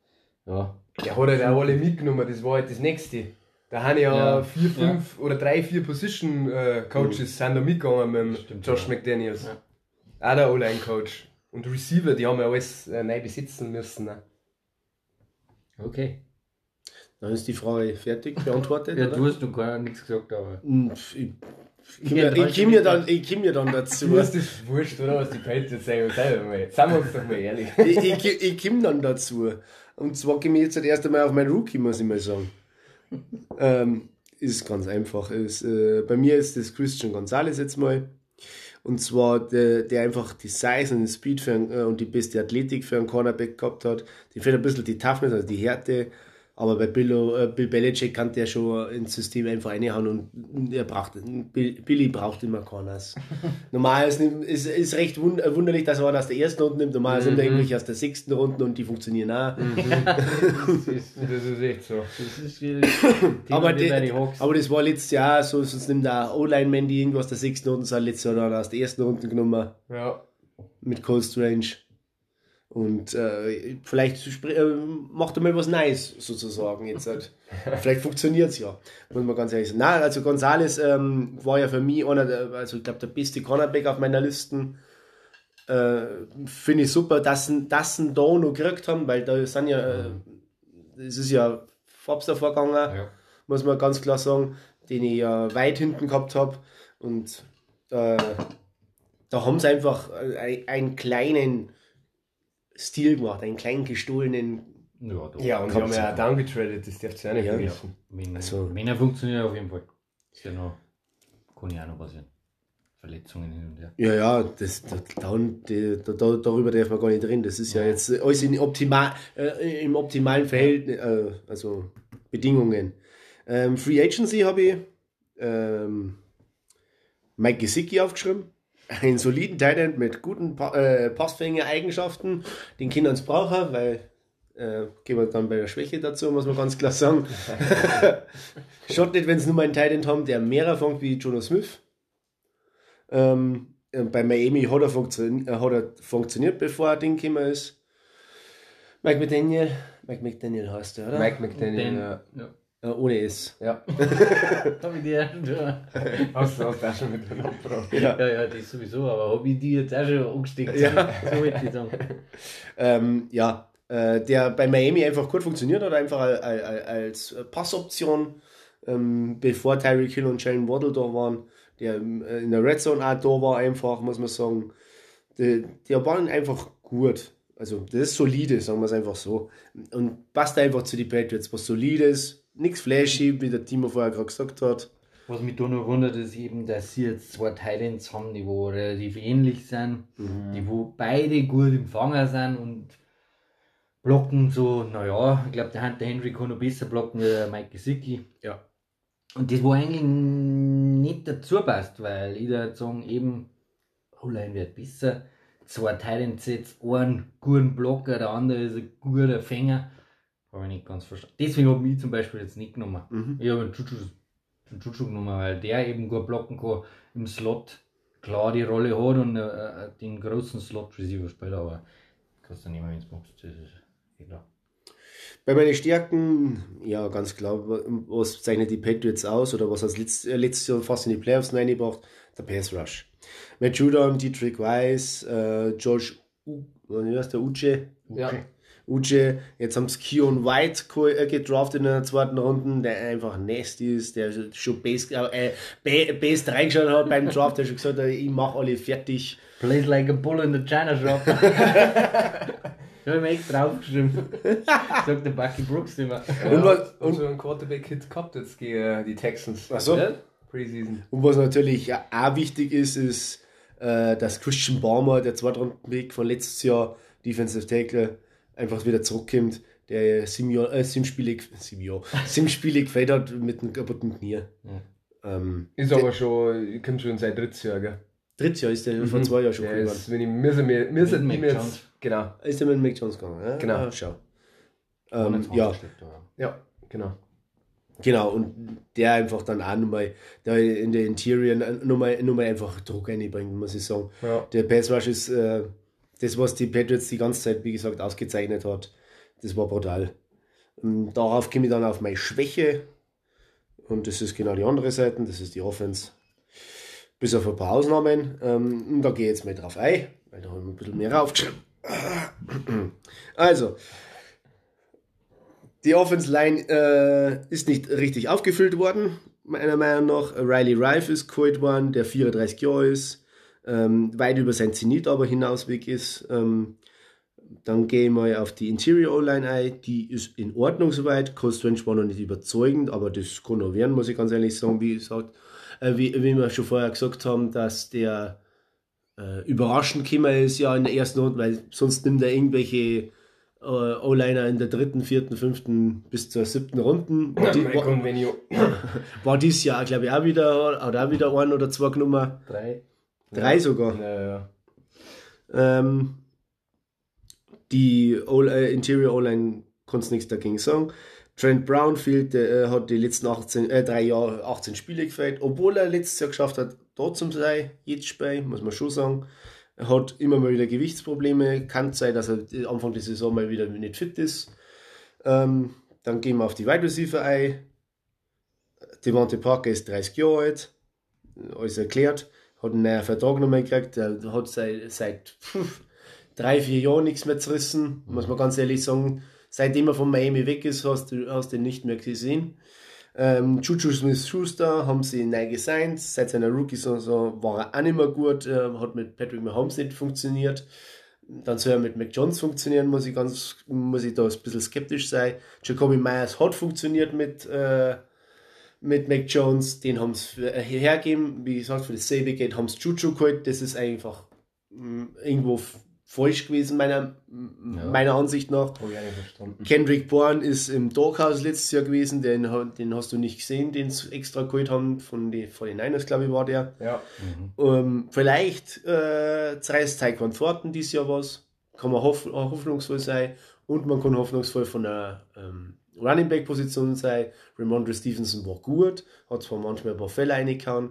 ja, Der hat halt auch alle mitgenommen, das war halt das nächste. Da haben ja, Ja, vier, fünf oder drei, vier Position-Coaches sind da mitgegangen mit dem Stimmt, Josh ja. McDaniels. Ja. Auch der O-Line-Coach. Und Receiver, die haben ja alles äh, neu besitzen müssen. ne? okay. Dann ist die Frage fertig beantwortet. Ja, oder? du hast noch gar nichts gesagt, aber. Hm, Ich, ich, Ja, ich, ich, mir dann, ich komm mir dann dazu. Du hast das wurscht, oder? Was die Patriots sagen, selber mal. Seien wir uns doch mal ehrlich. ich, ich, ich komme dann dazu. Und zwar komme ich jetzt das erste Mal auf meinen Rookie, muss ich mal sagen. Ähm, ist ganz einfach. Ist, äh, bei mir ist das Christian Gonzalez jetzt mal. Und zwar der, der einfach die Size und den Speed für äh, und die beste Athletik für einen Cornerback gehabt hat. Die fehlt ein bisschen die Toughness, also die Härte. Aber bei Bill, äh, Bill Belichick kann der schon ins System einfach reinhauen und er braucht, Bill, Billy braucht immer Corners. Normal ist, ist, ist recht wund, äh, wunderlich, dass er einen aus der ersten Runde nimmt. Normal sind er irgendwelche aus der sechsten Runde und die funktionieren auch. Das ist, Das ist echt so. das ist Aber, Hawks. aber das war letztes Jahr so, sonst nimmt der O-Line-Man, die irgendwo aus der sechsten Runde sind, letztes Jahr dann aus der ersten Runde genommen Ja. mit Cold Strange. Und äh, vielleicht äh, macht er mal was Neues, sozusagen. Jetzt halt. vielleicht funktioniert es ja, muss man ganz ehrlich sagen. Nein, also Gonzales ähm, war ja für mich einer, der, also ich glaube, der beste Cornerback auf meiner Liste. Äh, Finde ich super, dass sie dass sie da noch gekriegt haben, weil da sind ja, äh, es ist ja Fabs davor gegangen ja. muss man ganz klar sagen, den ich ja weit hinten gehabt habe. Und äh, da haben sie einfach äh, einen kleinen Stil gemacht, einen kleinen gestohlenen. Ja, doch. Ja, und die haben ja ja. auch downgetradet, das darfst du auch nicht Ja, vergessen. Wenn, Also- wenn er funktioniert, auf jeden Fall. Ist ja noch, kann ja auch noch passieren. Verletzungen hin und her. Ja, ja, das, da, da, da, da, darüber darf man gar nicht reden. Das ist ja, jetzt alles in optimal, äh, im optimalen Verhältnis, äh, also Bedingungen. Ähm, Free Agency habe ich ähm, Mike Gesicki aufgeschrieben. Einen soliden Titan mit guten äh, Passfänger-Eigenschaften. Den Kindern brauchen, weil äh, gehen wir dann bei der Schwäche dazu, muss man ganz klar sagen. Schaut nicht, wenn sie nur mal einen Titan haben, der mehr erfängt wie Jonas Smith. Ähm, äh, bei Miami hat er, funktio äh, hat er funktioniert, bevor er Ding gekommen ist. Mike McDaniel, Mike McDaniel heißt er, oder? Mike McDaniel, Den, ja. ja. Äh, ohne S. Ja, Hab ich dir ja. hast du hast du auch schon mit abgebracht. Ja. ja, ja, das sowieso, aber habe ich die jetzt auch schon angesteckt? Ja. So wollte ich sagen. Ähm, ja, äh, der bei Miami einfach gut funktioniert hat, einfach al- al- al- als Passoption, ähm, bevor Tyreek Hill und Jalen Waddle da waren, der ähm, in der Red Zone auch da war, einfach, muss man sagen. Die, die waren einfach gut. Also, das ist solide, sagen wir es einfach so. Und passt einfach zu den Patriots, was solides, nichts flashy, wie der Timo vorher gerade gesagt hat. Was mich da noch wundert, ist eben, dass sie jetzt zwei Titans haben, die wo relativ ähnlich sind, die wo beide gut im Fanger sind und blocken so, naja, ich glaube, der Hunter Henry kann noch besser blocken wie der Mike Gesicki. Ja. Und das war eigentlich nicht dazu passt, weil ich da sagen, eben, O-Line wird besser. Zwei Titans jetzt, einen guten Blocker, der andere ist ein guter Fänger. Habe ich nicht ganz verstanden. Deswegen habe ich zum Beispiel jetzt nicht genommen. Mhm. Ich habe einen Juju, einen Juju genommen, weil der eben gut blocken kann im Slot. Klar die Rolle hat und äh, äh, den großen Slot-Receiver spielt, aber kannst du nicht mehr, du magst. Das ist klar. Bei meinen Stärken, ja, ganz klar, was zeichnet die Patriots aus oder was hat letzt, äh, letztes Jahr fast in die Playoffs reingebracht? Der Pass Rush. Matt Judon, Dietrich Weiss, äh, George, U, wie heißt der, Uche? Ja. Uche, jetzt haben sie Keon White äh, gedraftet in der zweiten Runde, der einfach nasty ist, der schon best, äh, be- best reingeschaut hat beim Draft, der schon gesagt hat, ich mache alle fertig. Plays like a bull in the China shop. Da habe ich mir extra aufgeschrieben. Sagt der Bucky Brooks immer. Ja, Und was- und so ein Quarterback-Hit gehabt jetzt gegen äh, die Texans. Ach so. Ja? Preseason. Und was natürlich auch wichtig ist, ist, äh, dass Christian Barmer, der Zweitrunden-Pick von letztes Jahr, Defensive Tackle, einfach wieder zurückkommt, der Jahr, äh, Jahr, sieben Spiele gefällt hat mit einem kaputten Knie. Ähm, Ist aber schon, kommt schon seit drittes Jahr, gell? drittes Jahr ist der vor zwei Jahren schon Der gekommen. ist, wenn ich, wir sind, wir, wir sind ihm jetzt, genau, Ist der mit Mac Jones gegangen? Ja? Genau. Ah, schau. Ähm, ja, ja, genau. genau. Und der einfach dann auch nochmal da in der Interior nochmal, nochmal einfach Druck reinbringt, muss ich sagen. Ja. Der Pass Rush ist äh, das, was die Patriots die ganze Zeit, wie gesagt, ausgezeichnet hat. Das war brutal. Und darauf komme ich dann auf meine Schwäche. Und das ist genau die andere Seite, das ist die Offense. Bis auf ein paar Ausnahmen. Ähm, und da gehe ich jetzt mal drauf ein, weil da habe ich ein bisschen mehr raufgeschrieben. Also, die Offense Line äh, ist nicht richtig aufgefüllt worden, meiner Meinung nach. Riley Rife ist geholt worden, der 34 Jahre ist, ähm, weit über sein Zenit aber hinausweg ist. Ähm, dann gehe ich mal auf die Interior O-Line ein, die ist in Ordnung soweit. Cole Strange war noch nicht überzeugend, aber das kann noch werden, muss ich ganz ehrlich sagen. Wie gesagt, äh, wie, wie wir schon vorher gesagt haben, dass der äh, überraschend gekommen ist ja in der ersten Runde, weil sonst nimmt er irgendwelche äh, O-Liner in der dritten, vierten, fünften bis zur siebten Runden. War, die, war, war dieses Jahr, glaube ich, auch wieder, hat auch wieder ein oder zwei genommen. Drei. Drei sogar. Ja, ja. Ähm, die o äh, Interior O-Line kannst nichts dagegen sagen. Trent Brown fehlt, äh, hat die letzten 18, äh, drei Jahre 18 Spiele gefällt, obwohl er letztes Jahr geschafft hat, dort zum sein, jedes Spiel, muss man schon sagen. Er hat immer mal wieder Gewichtsprobleme, kann sein, dass er Anfang der Saison mal wieder nicht fit ist. Ähm, dann gehen wir auf die Wide Receiver ein. Devante Parker ist 30 Jahre alt, alles erklärt, hat einen neuen Vertrag nochmal gekriegt, der hat seit, seit pff, drei, vier Jahren nichts mehr zerrissen, muss man ganz ehrlich sagen. Seitdem er von Miami weg ist, hast du, hast ihn nicht mehr gesehen. Ähm, Juju Smith-Schuster haben sie neu gesigned. Seit seiner Rookie-Saison war er auch nicht mehr gut, äh, hat mit Patrick Mahomes nicht funktioniert. Dann soll er mit Mac Jones funktionieren, muss ich, ganz, muss ich da ein bisschen skeptisch sein. Jacoby Myers hat funktioniert mit, äh, mit Mac Jones, den haben sie hergegeben. Wie gesagt, für das selbe Geld haben sie Juju geholt. Das ist einfach mh, irgendwo f- falsch gewesen, meiner, Ja. meiner Ansicht nach. Kendrick Bourne ist im Doghouse letztes Jahr gewesen, den, den hast du nicht gesehen, den sie extra geholt haben, von den 49ers, glaube ich, war der. Ja. Ähm, vielleicht äh, zerreißt Taekwon Thornton dieses Jahr was, kann man hoff hoffnungsvoll sein und man kann hoffnungsvoll von der ähm, Running Back Position sein. Ramondre Stevenson war gut, hat zwar manchmal ein paar Fälle reingehauen.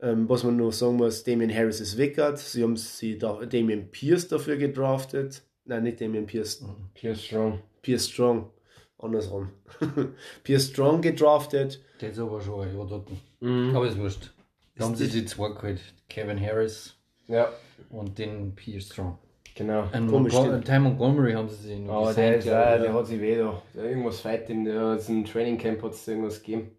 Ähm, was man noch sagen muss, Damien Harris ist weg. Sie haben sie da, Damien Pierce dafür gedraftet. Nein, nicht Damien Pierce, Pierce Strong. Pierce Strong. Andersrum. Pierce Strong gedraftet. Der ist aber schon ein Jahr dort. Mhm. Aber ist wurscht. Da haben sie die zwei geholt. Kevin Harris Ja, und den Pierce Strong. Genau. Und Komisch, Montgo- stimmt. Ty Montgomery haben sie sich noch Aber der, ist, ja, der hat sich weh da. Der irgendwas feit hat im Training Camp hat es irgendwas gegeben.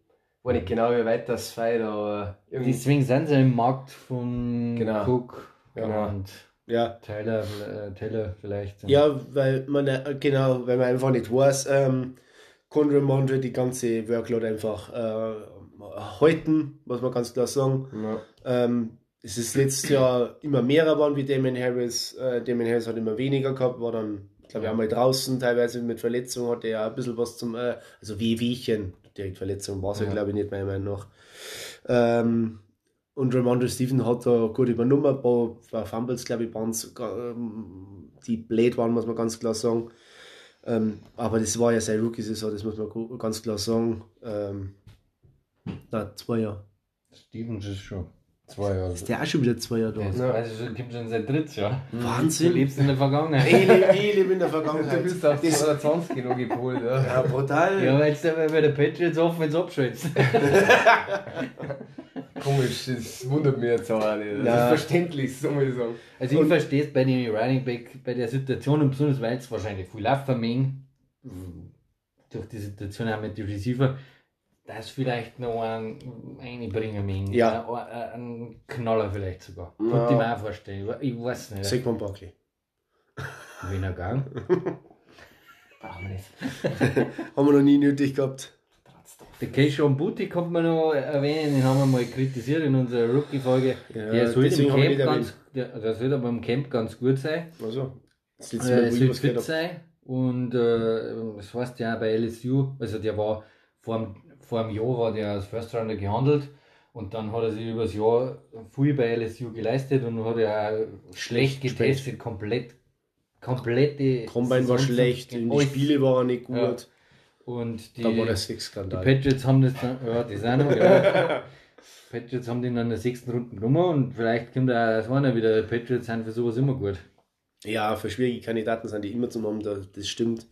War nicht genau, wie weit das feit, aber irgendwie. Deswegen sind sie im Markt von Genau. Cook Genau. und Ja, Taylor, äh, Taylor vielleicht. Ja, weil man äh, genau, weil man einfach nicht weiß, ähm, kann Ramondre die ganze Workload einfach äh, halten, muss man ganz klar sagen. Ja. Ähm, es ist letztes Jahr immer mehr geworden wie Damon Harris. Äh, Damon Harris hat immer weniger gehabt, war dann Ich glaube, ja. mal draußen, teilweise mit Verletzungen, hat er ja ein bisschen was zum, äh, also Wehwehchen, direkt Verletzung war es ja, glaube ich, nicht, meiner Meinung nach. Ähm, und Ramondre Steven hat da gut übernommen, ein paar, Fumbles, glaube ich, waren ähm, die blöd waren, muss man ganz klar sagen. Ähm, aber das war ja sein Rookie-Saison, das muss man ganz klar sagen. Ähm, na, zwei Jahre. Stevens ist schon zwei Jahre. Ist der auch schon wieder zwei Jahre da? Ja. ich schon, kommt schon seit drittes Jahr. Wahnsinn. Du lebst in der Vergangenheit. Ich lebe, ich lebe in der Vergangenheit. Du bist auf 220 Kilo gepolt, ja. Ja, brutal. Ja, weil jetzt bei der Patriots offen jetzt abschätzt. Komisch, das wundert mich jetzt auch nicht. Das Ja. ist verständlich, so muss ich sagen. Also ich verstehe es bei den Running Back, bei der Situation und besonders weil es wahrscheinlich viel laufen mögen, durch die Situation auch mit den Receiver, dass vielleicht noch einen einbringen mögen. Ja. Einen, Knaller vielleicht sogar. Ja. Könnte ich mir auch vorstellen. Ich, weiß nicht. Saquon Barkley. Wenn er gang. Brauchen wir nicht. Haben wir noch nie nötig gehabt. Der Keishon Boutique kann man noch erwähnen, den haben wir mal kritisiert in unserer Rookie-Folge. Ja, der soll im Camp ganz, der, der soll aber im Camp ganz gut sein. Also, das Äh, letzte Mal, ich soll fit sein und äh, das heißt ja auch bei LSU, also der war vor dem, vor dem Jahr war der als First Rounder gehandelt und dann hat er sich über das Jahr viel bei LSU geleistet und hat er schlecht Schlecht getestet, komplett komplette Combine war schlecht, in die. Spiele war er nicht gut. Ja. und die, Da war der die Six-Skandal. Patriots haben das dann, ja, das auch noch, ja. Patriots haben den dann in der sechsten Runde genommen und vielleicht kommt auch das einer wieder. Die Patriots sind für sowas immer gut. Ja, für schwierige Kandidaten sind die immer zu da- das stimmt.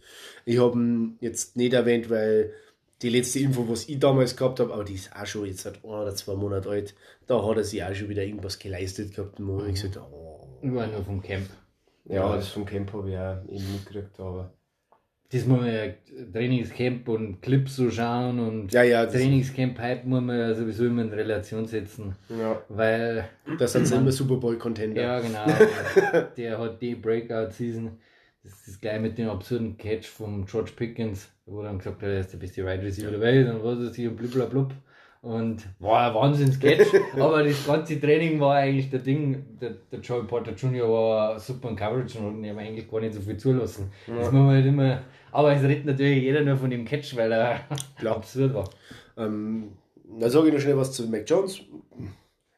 Ich habe ihn jetzt nicht erwähnt, weil die letzte Info, was ich damals gehabt habe, aber die ist auch schon jetzt seit ein oder zwei Monaten alt, da hat er sich auch schon wieder irgendwas geleistet gehabt und wo ich gesagt oh. Ich war nur vom Camp. Ja, das vom Camp habe ich auch eben mitgekriegt, aber. Das muss man ja Trainingscamp und Clips so schauen und Ja, ja, Trainingscamp Hype muss man ja sowieso immer in Relation setzen. Ja. Weil, das sind immer Super Bowl-Contender. ja genau, der hat die Breakout-Season. Das ist gleich mit dem absurden Catch von George Pickens, wo er dann gesagt hat, er ist der beste Wide Receiver der Welt und was ist hier blub. Und war ein Wahnsinns-Catch, aber das ganze Training war eigentlich der Ding, der, der Joey Porter Jr. war super in Coverage und hat ihm eigentlich gar nicht so viel zulassen. Das muss man halt immer, aber es redet natürlich jeder nur von dem Catch, weil er Klar. absurd war. Ähm, da sage ich noch schnell was zu Mac Jones.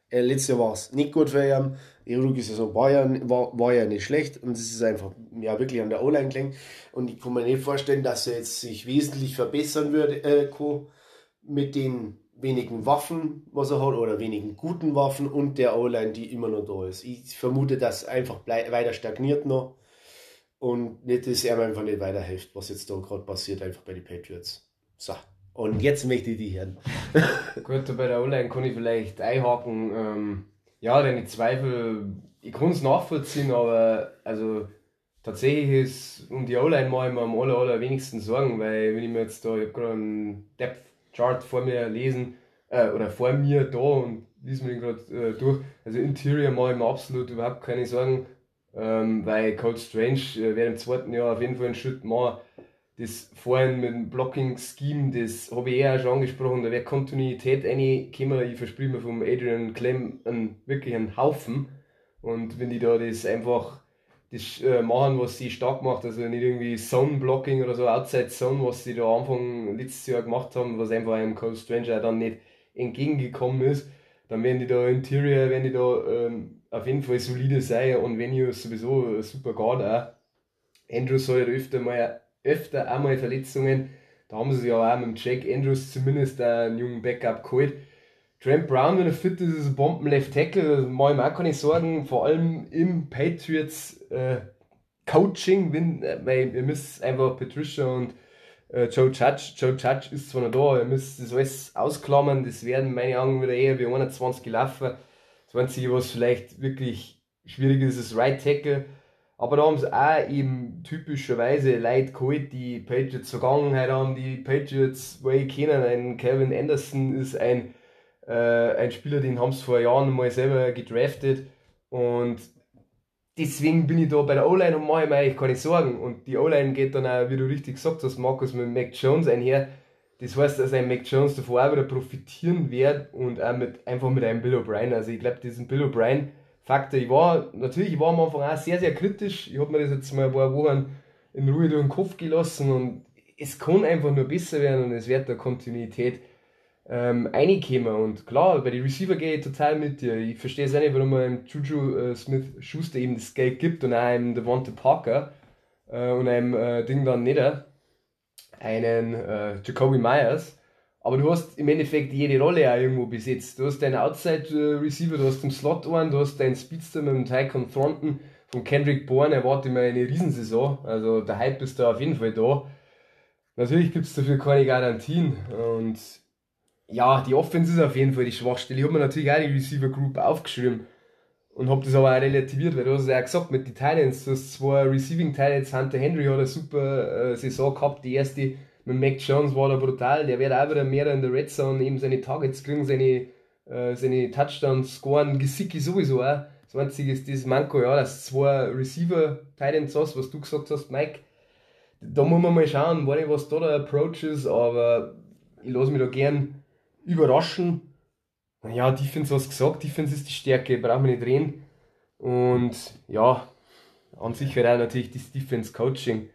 Äh, letztes Jahr war es nicht gut für ihn. Die Rookie-Saison war ja, war, war ja nicht schlecht und es ist einfach ja, wirklich an der O-Line gelegen. Und ich kann mir nicht vorstellen, dass er jetzt sich wesentlich verbessern würde äh, kann mit den wenigen Waffen, was er hat, oder wenigen guten Waffen und der O-Line, die immer noch da ist. Ich vermute, dass einfach weiter stagniert noch und nicht, dass er einfach nicht weiterhilft, was jetzt da gerade passiert, einfach bei den Patriots. So, und jetzt möchte ich die hören. Gut, bei der O-Line kann ich vielleicht einhaken. Ähm, ja, deine Zweifel, ich kann es nachvollziehen, aber also tatsächlich ist um die O-Line mache ich mir am aller, allerwenigsten Sorgen, weil wenn ich mir jetzt da, ich habe gerade einen Depth-Chart vor mir lesen, äh, oder vor mir da und lese mir den gerade äh, durch. Also Interior mache ich mir absolut überhaupt keine Sorgen, ähm, weil Cold Strange äh, wird im zweiten Jahr auf jeden Fall einen Schritt machen. Das vorhin mit dem Blocking-Scheme, das habe ich eh auch schon angesprochen, da wird Kontinuität reinkommen. Ich verspreche mir vom Adrian Clem einen, wirklich einen Haufen. Und wenn die da das einfach das äh, machen, was sie stark macht, also nicht irgendwie Zone-Blocking oder so, Outside Zone, was sie da Anfang letztes Jahr gemacht haben, was einfach einem Cold Stranger dann nicht entgegengekommen ist, dann werden die da Interior, werden die da ähm, auf jeden Fall solide sein und Venue sowieso super Guard auch. Andrews hat ja öfter mal öfter auch mal Verletzungen. Da haben sie ja auch mit Jack Andrews zumindest einen jungen Backup geholt. Trent Brown, wenn er fit ist, ist ein Bomben-Left Tackle. Mache ich mir auch keine Sorgen. Vor allem im Patriots äh, Coaching. Wenn, äh, ihr müsst einfach Patricia und äh, Joe Judge. Joe Judge ist zwar noch da, ihr müsst das alles ausklammern. Das werden in meinen Augen wieder eher wie 21 gelaufen. Das Einzige, was vielleicht wirklich schwierig ist, ist das Right Tackle. Aber da haben sie auch eben typischerweise Leute geholt, die Patriots Vergangenheit haben, die Patriots, wo ich kennen, ein Calvin Anderson ist ein, äh, ein Spieler, den haben sie vor Jahren mal selber gedraftet und deswegen bin ich da bei der O-Line und mache mir eigentlich keine Sorgen und die O-Line geht dann auch, wie du richtig gesagt hast, Markus, mit Mac Jones einher. Das heißt, dass ein Mac Jones davor auch wieder profitieren wird und auch mit, einfach mit einem Bill O'Brien. Also ich glaube, diesen Bill O'Brien Faktor, ich war, natürlich, ich war am Anfang auch sehr, sehr kritisch. Ich habe mir das jetzt mal ein paar Wochen in Ruhe durch den Kopf gelassen und es kann einfach nur besser werden und es wird der Kontinuität ähm, reinkommen. Und klar, bei den Receiver gehe ich total mit dir. Ich verstehe es auch nicht, warum man einem Juju äh, Smith Schuster eben das Geld gibt und einem Devonta Parker äh, und einem äh, Ding dann nicht, einen äh, Jacoby Myers. Aber du hast im Endeffekt jede Rolle auch irgendwo besetzt. Du hast deinen Outside-Receiver, du hast den Slot einen, du hast deinen Speedster mit dem Tycon Thornton. Von Kendrick Bourne erwarte ich mir eine Riesensaison. Also der Hype ist da auf jeden Fall da. Natürlich gibt es dafür keine Garantien. Und ja, die Offense ist auf jeden Fall die Schwachstelle. Ich habe mir natürlich auch die Receiver Group aufgeschrieben und habe das aber auch relativiert, weil du hast es ja gesagt mit den Titans. Du hast zwei Receiving Titans. Hunter Henry hat eine super äh, Saison gehabt. Die erste mit Mac Jones war da brutal. Der wird auch wieder mehr in der Red Zone eben seine Targets kriegen, seine, äh, seine Touchdowns scoren. Gesicki sowieso auch. Das einzige ist das Manko, ja, dass zwei Receiver Titans hast, was du gesagt hast, Mike. Da muss man mal schauen, nicht, was da der Approach ist, aber ich lasse mich da gern überraschen. Ja, Defense hast gesagt, Defense ist die Stärke, brauchen wir nicht reden. Und ja, an sich wäre auch natürlich das Defense Coaching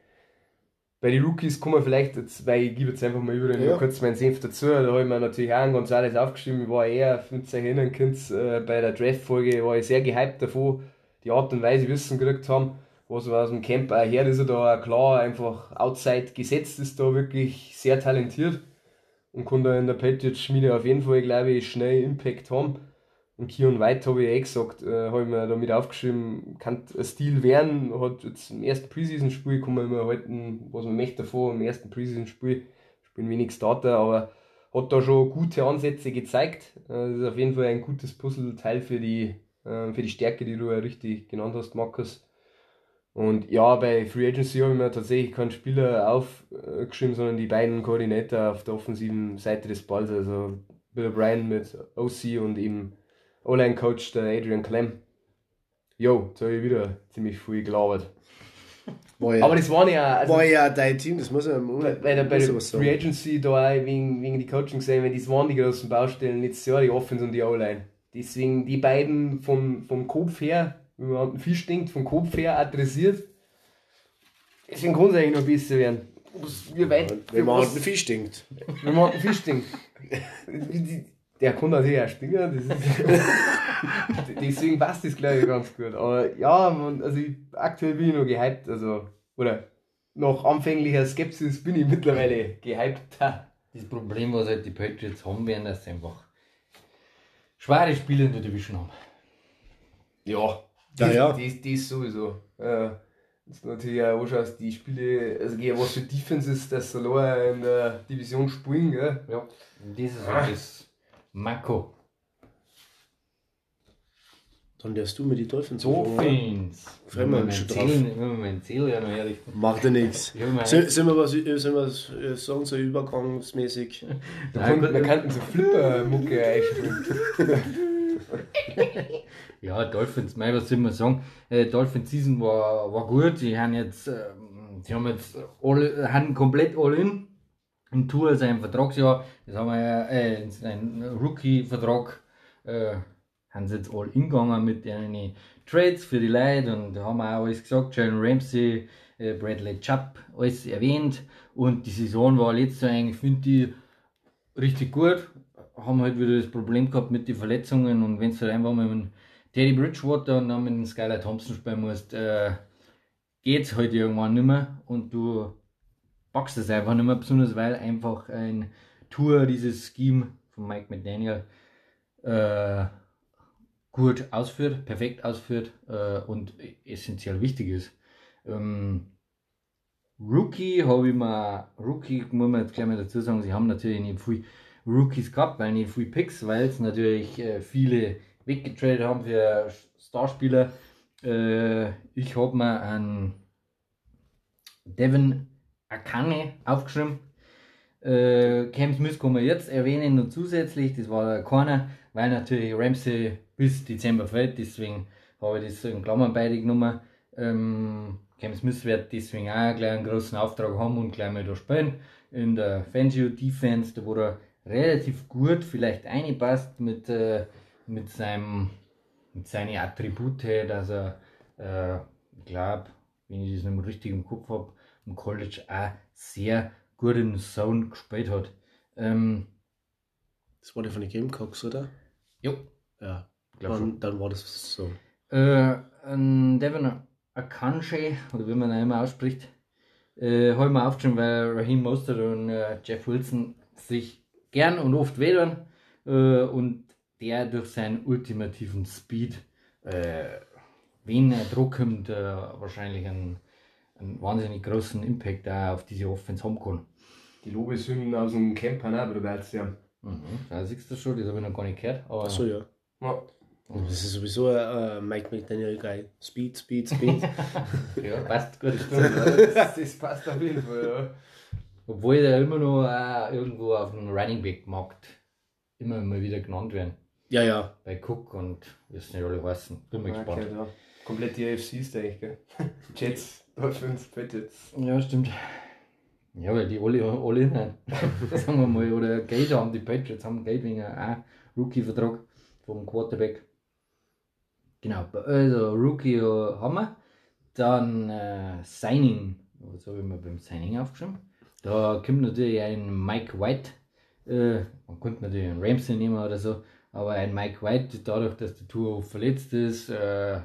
bei den Rookies kommen wir vielleicht, jetzt, weil ich gebe jetzt einfach mal über ja. kurz meinen Senf dazu, da habe ich mir natürlich auch ganz alles aufgeschrieben, ich war eher, wenn ihr erinnern könnt, äh, bei der Draft-Folge war ich sehr gehypt davon, die Art und Weise Wissen gekriegt haben, was aus dem Camp auch her ist, er da klar einfach outside gesetzt ist, da wirklich sehr talentiert und kann da in der Patriots-Schmiede auf jeden Fall, glaube ich, schnell Impact haben. Und Kion White habe ich eh gesagt, äh, habe ich mir damit aufgeschrieben, kann ein Stil werden, hat jetzt im ersten Preseason-Spiel, kann man immer halten, was man möchte davor, im ersten Preseason-Spiel, spielen wenig Starter, aber hat da schon gute Ansätze gezeigt. Äh, das ist auf jeden Fall ein gutes Puzzleteil für die, äh, für die Stärke, die du ja richtig genannt hast, Markus. Und ja, bei Free Agency habe ich mir tatsächlich keinen Spieler aufgeschrieben, sondern die beiden Koordinator auf der offensiven Seite des Balls, also Bill O'Brien mit OC und eben O-Line-Coach, der Adrian Clem. Jo, jetzt habe ich wieder ziemlich viel gelabert. Ja, aber das waren ja. Also, war ja dein Team, das muss man. Bei, bei der, bei der Free Agency da wegen, wegen die Coaching gesehen, weil das waren die großen Baustellen jetzt ja die Offense und die O-Line. Deswegen die beiden vom, vom Kopf her, wie man einen Fisch denkt, vom Kopf her adressiert. Deswegen kann es eigentlich noch besser werden. Wie weit, wenn man halt einen Fisch denkt. Wenn man halt einen Fisch denkt. Der kann natürlich auch stinken, deswegen passt das glaube ich ganz gut. Aber ja, man, also ich, aktuell bin ich noch gehypt, also, oder nach anfänglicher Skepsis bin ich mittlerweile gehypt. Das Problem, was halt die Patriots haben werden, dass sie einfach schwere Spiele in der Division haben. Ja, das, ja, ja. Das, das sowieso. Ja. Das natürlich auch anschaust, die Spiele, also was für Defense ist, dass sie in der Division spielen, gell? Ja, das ist halt das Marco. Dann darfst du mir die Dolphins Dolphins. Wenn wir mein Ziel ja noch ehrlich. Macht ja nichts. Sind, sind wir was, sind wir äh, sagen, so übergangsmäßig? Nein, wir könnten so Flipper-Mucke einspielen. ja, Dolphins, mei, was soll man sagen? Äh, Dolphins Season war, war gut. Sie haben jetzt, äh, sie haben jetzt all, haben komplett all in ein Tour sein Vertragsjahr, das haben wir ja, äh, ein Rookie-Vertrag, äh, haben sie jetzt all ingegangen mit den Trades für die Leute und da haben wir auch alles gesagt, Jalen Ramsey, äh, Bradley Chubb, alles erwähnt. Und die Saison war letztes Jahr eigentlich, finde ich, richtig gut, haben halt wieder das Problem gehabt mit den Verletzungen und wenn du halt einfach mit Teddy Bridgewater und dann mit dem Skylar Thompson spielen musst, äh, es halt irgendwann nicht mehr. Und du packst es einfach nicht mehr, besonders weil einfach ein Tour, dieses Scheme von Mike McDaniel, äh, gut ausführt, perfekt ausführt äh, und essentiell wichtig ist. Ähm, Rookie habe ich mal, Rookie muss man jetzt gleich mal dazu sagen, sie haben natürlich nicht viel Rookies gehabt, weil nicht viel Picks, weil es natürlich äh, viele weggetradet haben für Starspieler. Äh, ich habe mir einen Devin Akane aufgeschrieben. Äh, Cam Smith kann man jetzt erwähnen und zusätzlich, das war der Corner, weil natürlich Ramsey bis Dezember fällt, deswegen habe ich das in Klammern beide genommen. Ähm, Cam Smith wird deswegen auch gleich einen großen Auftrag haben und gleich mal da spielen. In der Fangio Defense, da wo er relativ gut vielleicht einpasst mit, äh, mit, seinem, mit seinen Attribute, dass er, äh, ich glaube, wenn ich das nicht mehr richtig im Kopf habe, im College auch sehr gut in Zone gespielt hat. Ähm, Das war der von den Gamecocks, oder? jo, Ja. glaub Dann, dann war das so. Äh, ein Devin Akanji, oder wie man ihn immer ausspricht, äh, habe ich mir aufgeschrieben, weil Raheem Mostert und äh, Jeff Wilson sich gern und oft wehtun äh, und der durch seinen ultimativen Speed, äh, wenn er Druck kommt, wahrscheinlich einen, einen wahnsinnig großen Impact auch auf diese Offense haben kann. Die Lobeshymnen aus dem Camp haben auch bereits, ja. Mhm. Da siehst du schon, das habe ich noch gar nicht gehört. Aber Achso, ja. ja. Das ist sowieso ein äh, Mike McDaniel geil. Speed, Speed, Speed. ja, passt gut. Das, das passt auf jeden Fall, ja. Obwohl der immer noch äh, irgendwo auf dem Running Back Markt immer mal wieder genannt werden. ja, ja. Bei Cook und wie es nicht alle heißen. Bin mal gespannt. Okay, ja. Komplett die AFC ist eigentlich, gell? Jets, Dolphins, Patriots. Ja, stimmt. Ja, weil die alle, alle nein. sagen wir mal, oder Geld haben, die Patriots haben Geld wegen einem Rookie-Vertrag vom Quarterback. Genau, also Rookie äh, haben wir. Dann äh, Signing, was habe ich mir beim Signing aufgeschrieben? Da kommt natürlich ein Mike White. Äh, man könnte natürlich einen Ramsey nehmen oder so, aber ein Mike White, dadurch, dass der Tour verletzt ist äh,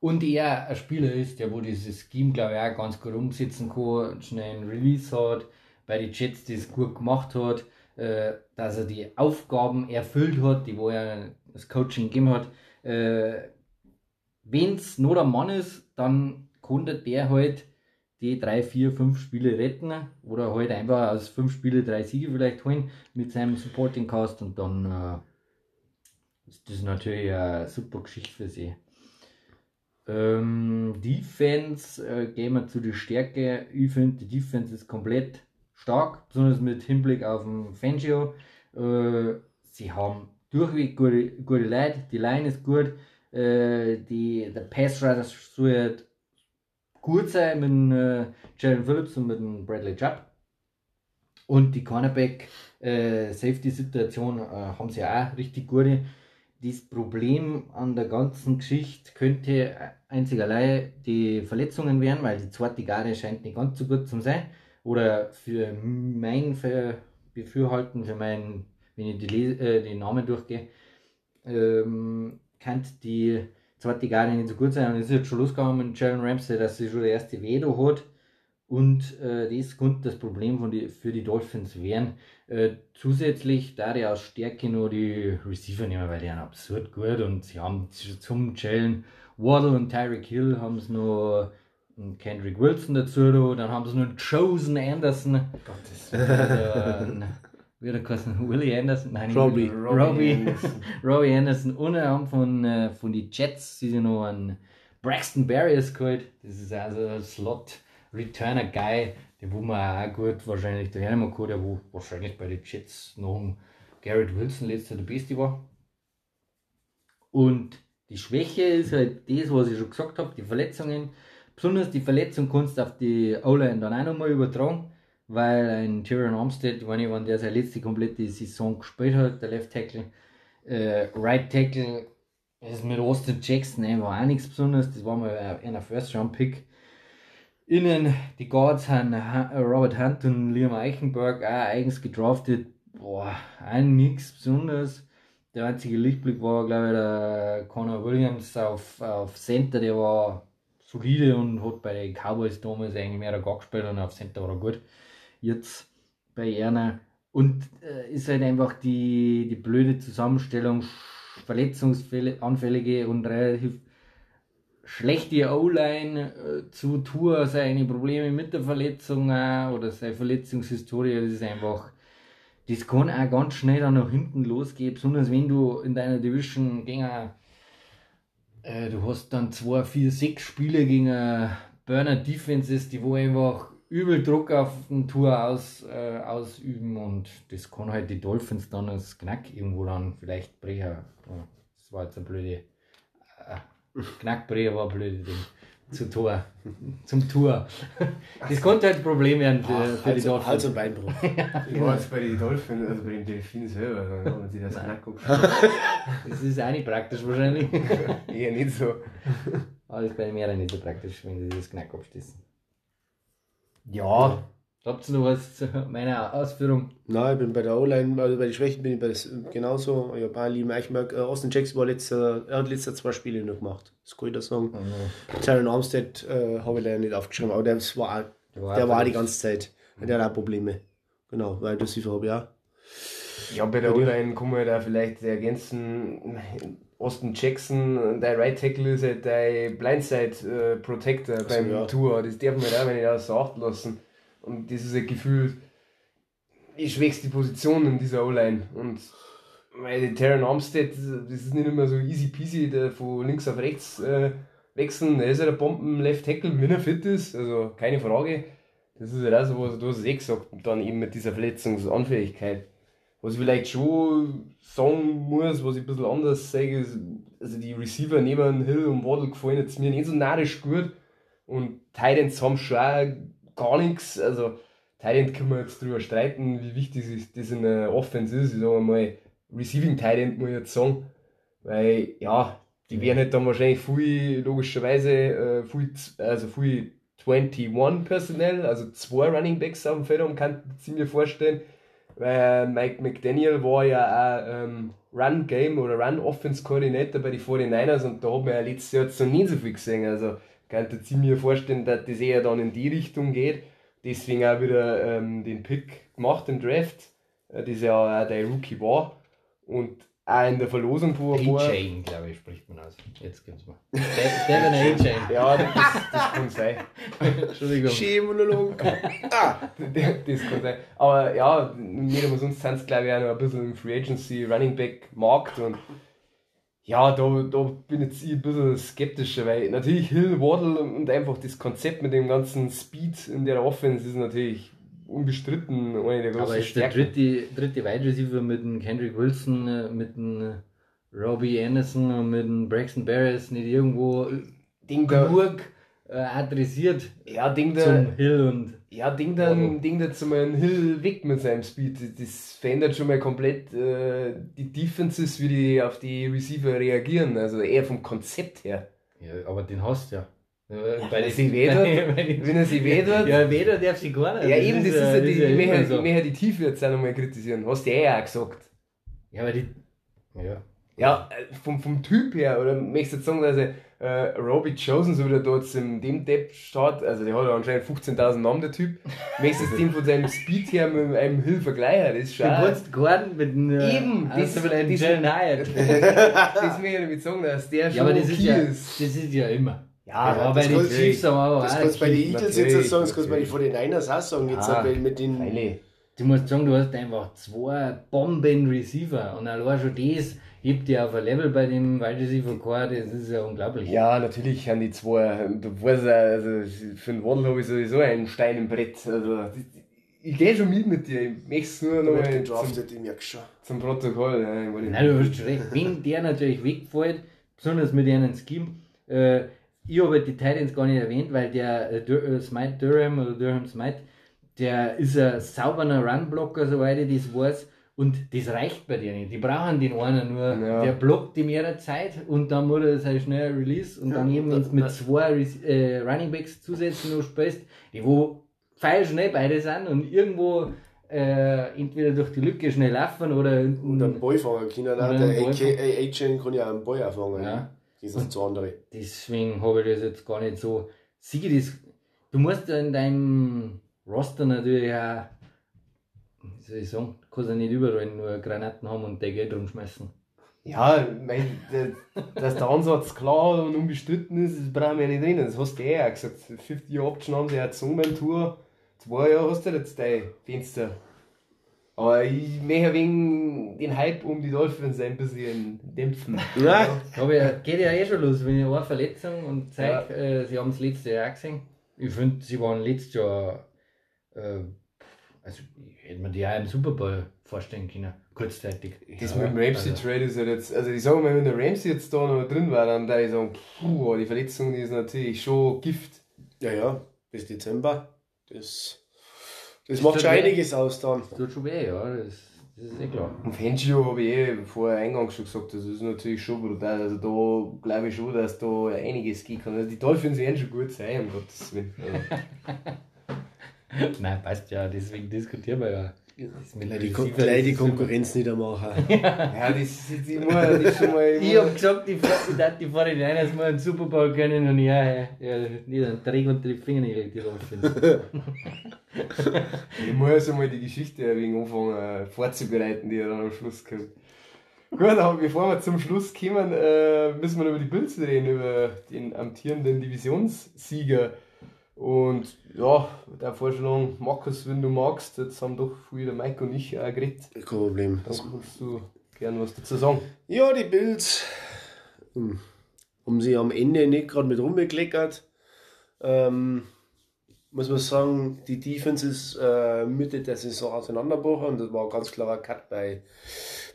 und er ein Spieler ist, der wo dieses Scheme, glaube ich, auch ganz gut umsetzen kann, schnell einen Release hat, bei den Jets das gut gemacht hat, äh, dass er die Aufgaben erfüllt hat, die wo er das Coaching gegeben hat. Äh, Wenn es nur der Mann ist, dann konnte der halt die drei, vier, fünf Spiele retten oder halt einfach aus fünf Spiele drei Siege vielleicht holen mit seinem Supporting Cast und dann äh, ist das natürlich eine super Geschichte für sie. Ähm, Defense, äh, gehen wir zu der Stärke. Ich finde, die Defense ist komplett stark, besonders mit Hinblick auf den Fangio. Äh, sie haben durchweg gute, gute Leute, die Line ist gut, äh, die, der Pass Rusher soll gut sein mit äh, Jalen Phillips und mit dem Bradley Chubb. Und die Cornerback äh, äh, haben sie auch richtig gute. Das Problem an der ganzen Geschichte könnte einzig allein die Verletzungen werden, weil die zweite Garde scheint nicht ganz so gut zu sein. Oder für mein Befürhalten, für mein, wenn ich die, äh, die Namen durchgehe, ähm, kann die zweite Garde nicht so gut sein. Und es ist jetzt schon losgegangen mit Jalen Ramsey, dass sie schon der erste Veto hat. Und äh, das könnte das Problem von die, für die Dolphins werden. Äh, zusätzlich da die aus Stärke noch die Receiver nehmen, weil die sind absurd gut und sie haben zum Jalen Waddle und Tyreek Hill haben sie noch einen Kendrick Wilson dazu, da, dann haben sie noch einen Chosen Anderson, Gottes also, einen- wie der heißen, Willie Anderson, nein, Robbie. Robbie, Anderson. Robbie Anderson und wir haben von, äh, von den Jets sie sind noch einen Braxton Barriers geholt. Das ist also ein Slot Returner Guy, den wo man auch gut wahrscheinlich daher nehmen kann, der wo wahrscheinlich bei den Jets noch Garrett Wilson letzter der Beste war. Und die Schwäche ist halt das, was ich schon gesagt habe, die Verletzungen. Besonders die Verletzung kannst du auf die O-Line dann auch nochmal übertragen, weil ein Tyrion Armstead, wenn, ich, wenn der seine letzte komplette Saison gespielt hat, der Left Tackle, äh, Right Tackle, ist mit Austin Jackson einfach auch nichts Besonderes, das war mal einer First-Round-Pick. Innen die Guards haben Ha- äh, Robert Hunt und Liam Eichenberg auch eigens gedraftet. Boah, auch nichts Besonderes. Der einzige Lichtblick war, glaube ich, der Connor Williams auf, auf Center, der war solide und hat bei den Cowboys damals eigentlich mehr oder gar gespielt und auf Center war er gut. Jetzt bei Erna. Und äh, ist halt einfach die, die blöde Zusammenstellung, verletzungsanfällige und relativ schlechte O-Line äh, zu Tour, seine Probleme mit der Verletzung auch, oder seine Verletzungshistorie, das ist einfach, das kann auch ganz schnell dann nach hinten losgehen, besonders wenn du in deiner Division gegen ein, äh, du hast dann zwei, vier, sechs Spiele gegen ein Burner Defenses, die wo einfach übel Druck auf den Tour aus, äh, ausüben und das kann halt die Dolphins dann als Knack irgendwo dann vielleicht brechen. Ja, das war jetzt ein blöde Knackbrecher war ein blödes Ding. Zu Tor. Zum Tour. Das konnte halt ein Problem werden für, für die Hals, Dolphins. Hals und Beinbruch. Ich war jetzt bei den Dolphins, also bei den Delfinen selber, dann haben sie das Knack Das ist auch nicht praktisch wahrscheinlich. Eher nicht so. Aber das ist bei den Meeren nicht so praktisch, wenn sie das Knack abschließen. Ja. Habt ihr noch was zu meiner Ausführung? Nein, ich bin bei der O-Line, also bei den Schwächen bin ich bei das, genauso. Ich habe einen lieben Eichmerk. Äh, Austin Jackson war letzter, er hat letzte zwei Spiele noch gemacht. Das kann ich da sagen. Mhm. Terran Armstead äh, habe ich leider nicht aufgeschrieben, aber der war, Der war der war die ganze Zeit. Der hat auch Probleme. Genau, weil das habe ich auch. Ja, bei der O-Line kann man da vielleicht ergänzen. Austin Jackson, dein Right Tackle ist halt dein Blindside äh, Protector beim ja. Tour. Das darf man da nicht außer Acht lassen. Und das ist ein Gefühl, die schwächste Position in dieser O-Line. Und weil Terran Armstead, das ist nicht immer so easy peasy, der von links auf rechts äh, wechseln. Der ist ja der Bomben Left Tackle, wenn er fit ist, also keine Frage. Das ist ja auch so, was du hast eh gesagt, dann eben mit dieser Verletzungsanfähigkeit. Was ich vielleicht schon sagen muss, was ich ein bisschen anders sage, ist, also die Receiver neben Hill und Waddle gefallen jetzt mir nicht so narrisch gut. Und Titans haben schon gar nichts. Also Titan können wir jetzt drüber streiten, wie wichtig das in der Offense ist. Ich sage mal, Receiving Titan muss ich jetzt sagen. Weil, ja, die werden halt dann wahrscheinlich viel, logischerweise, äh, viel, also viel 21 Personell, also zwei Running Backs auf dem Feld haben, kann ich mir vorstellen. Weil Mike McDaniel war ja auch ähm, Run Game oder Run Offense Coordinator bei den 49ers und da hat man ja letztes Jahr jetzt noch nicht so viel gesehen. Also kann ich mir vorstellen, dass das eher dann in die Richtung geht. Deswegen auch wieder ähm, den Pick gemacht im Draft, äh, das ja auch der Rookie war. Und auch in der Verlosung, wo er war. A-Chain, glaube ich, spricht man aus. Jetzt gibt's mal. Devin A-Chain. Ja, das, das kann sein. Entschuldigung. Schämonolog. ah, das kann sein. Aber ja, nicht umsonst sind es glaube ich auch noch ein bisschen im Free Agency Running Back Markt und ja, da, da bin jetzt ich ein bisschen skeptischer, weil natürlich Hill, Waddle und einfach das Konzept mit dem ganzen Speed in der Offense ist natürlich unbestritten eine der großen Aber ist der dritte, dritte Wide Receiver mit dem Kendrick Wilson, äh, mit dem äh, Robbie Anderson und mit dem Braxton Barris nicht irgendwo Ding da, genug äh, adressiert ja, Ding da, zum Hill und Ja, Ding dann, Ding da zum einen Hill weg mit seinem Speed. Das- Das verändert schon mal komplett äh, die Defenses, wie die auf die Receiver reagieren. Also eher vom Konzept her. ja, aber den hast du ja. Äh, wenn er sie wedert, Wenn er sie wedert. Ja, Ja, weder darf sie gar nicht. eben, das ist ja die, ja ich möchte immer ich so. möchte die Tiefe jetzt auch nochmal kritisieren. Hast du ja eh auch gesagt. Ja, aber die. Ja. Ja, äh, vom, vom Typ her, oder möchtest du jetzt sagen, dass er, äh, Robbie Chosen, so wie der dort in dem Depp steht, also der hat ja anscheinend 15.000 Namen, der Typ, möchtest du jetzt den von seinem Speed her mit einem Hill vergleichen? Das ist schon. Du kannst Gordon mit dem. äh, Eben, das- das, mit einem das- Hyatt. das möchte ich damit sagen, dass der schon Ja, aber das okay ist ja, ist. das ist ja immer. Ja, aber bei das den Chiefs haben wir aber das kannst du bei den Eagles jetzt nicht sagen, das kannst du bei den natürlich. 49ers auch sagen. Jetzt Ja. weil mit den. Freilich. Du musst sagen, du hast einfach zwei Bomben-Receiver und allein schon das hebt dir auf ein Level bei dem Wide Receiver Core, das ist ja unglaublich. Ja, natürlich haben die zwei, du weißt ja, also für den Waddle habe ich sowieso einen Stein im Brett. Also, ich gehe schon mit mit dir, ich möchte es nur noch mal zum, ich merke schon. zum Protokoll. Ja, Nein, du hast recht. Wenn der natürlich wegfällt, besonders mit einem Scheme, äh, ich habe halt die Titans gar nicht erwähnt, weil der äh, Dur äh, Smite Durham oder Durham Smite, der ist ein sauberer Runblocker, soweit ich das weiß. Und das reicht bei dir nicht. Die brauchen den einen nur, Ja. der blockt in ihrer Zeit und dann muss er sein schnell Release und dann Ja, eben, wenn du mit zwei äh, Running Backs zusätzlich noch spielst, die wo feil schnell beide sind und irgendwo äh, entweder durch die Lücke schnell laufen oder Und einen Ball fangen können. Oder Der Agent kann ja einen Ball auch fangen. Ja. Das ist zu andere. Deswegen habe ich das jetzt gar nicht so. Sieh das. Du musst ja in deinem Roster natürlich auch, soll ich sagen, kannst ja nicht überall nur Granaten haben und der Geld rumschmeißen. Ja, mein, dass der Ansatz klar und unbestritten ist, das brauchen wir ja nicht reden. Das hast du eh auch gesagt. 50 Option haben sie ja gezogen beim Tour. Zwei Jahre hast du jetzt dein Fenster. Aber ich möchte wegen den Hype um die Dolphins ein bisschen dämpfen. Nein. Aber ja, geht ja eh schon los, wenn ich eine Verletzung und zeig, äh, sie haben es letztes Jahr gesehen. Ich finde, sie waren letztes Jahr, äh, also ich hätte mir die auch im Super Bowl vorstellen können, kurzzeitig. Das mit dem Ramsey Trade ist ja jetzt, also ich sage mal, wenn der Ramsey jetzt da noch drin war, dann da ich sagen, puh, die Verletzung die ist natürlich schon Gift. Ja, ja, bis Dezember. Das, das Ist macht das schon weh? einiges aus dann. Das tut schon weh, ja, das, das ist eh klar. Und Fangio habe ich eh vorher eingangs schon gesagt, das ist natürlich schon brutal. Also da glaube ich schon, dass da einiges gehen kann. Also die Dolphins werden schon gut sein, um Gottes Willen. Also, Nein, passt ja, deswegen diskutieren wir ja. Gleich die, Kon gleich die Konkurrenz nicht machen. Ja, das ist jetzt immer, das ist schon mal. Ich hab gesagt, ich darf die 49ers mal einen Super Bowl können und ja, ja, ja nicht einen Dreck unter die Fingernägel, die rumfinden. ich muss einmal die Geschichte ein wenig anfangen äh, vorzubereiten, die dann am Schluss kommt. Gut, aber bevor wir zum Schluss kommen, äh, müssen wir über die Bills reden, über den amtierenden Divisionssieger. Und ja, der Vorstellung, Markus, wenn du magst, jetzt haben doch wieder Mike und ich auch geredet. Kein Problem. Da kannst du gern was dazu sagen. Ja, die Bills hm, haben sie am Ende nicht gerade mit rumbekleckert. Ähm, muss man sagen, die Defense ist äh, Mitte der Saison auseinandergebrochen und das war ein ganz klarer Cut bei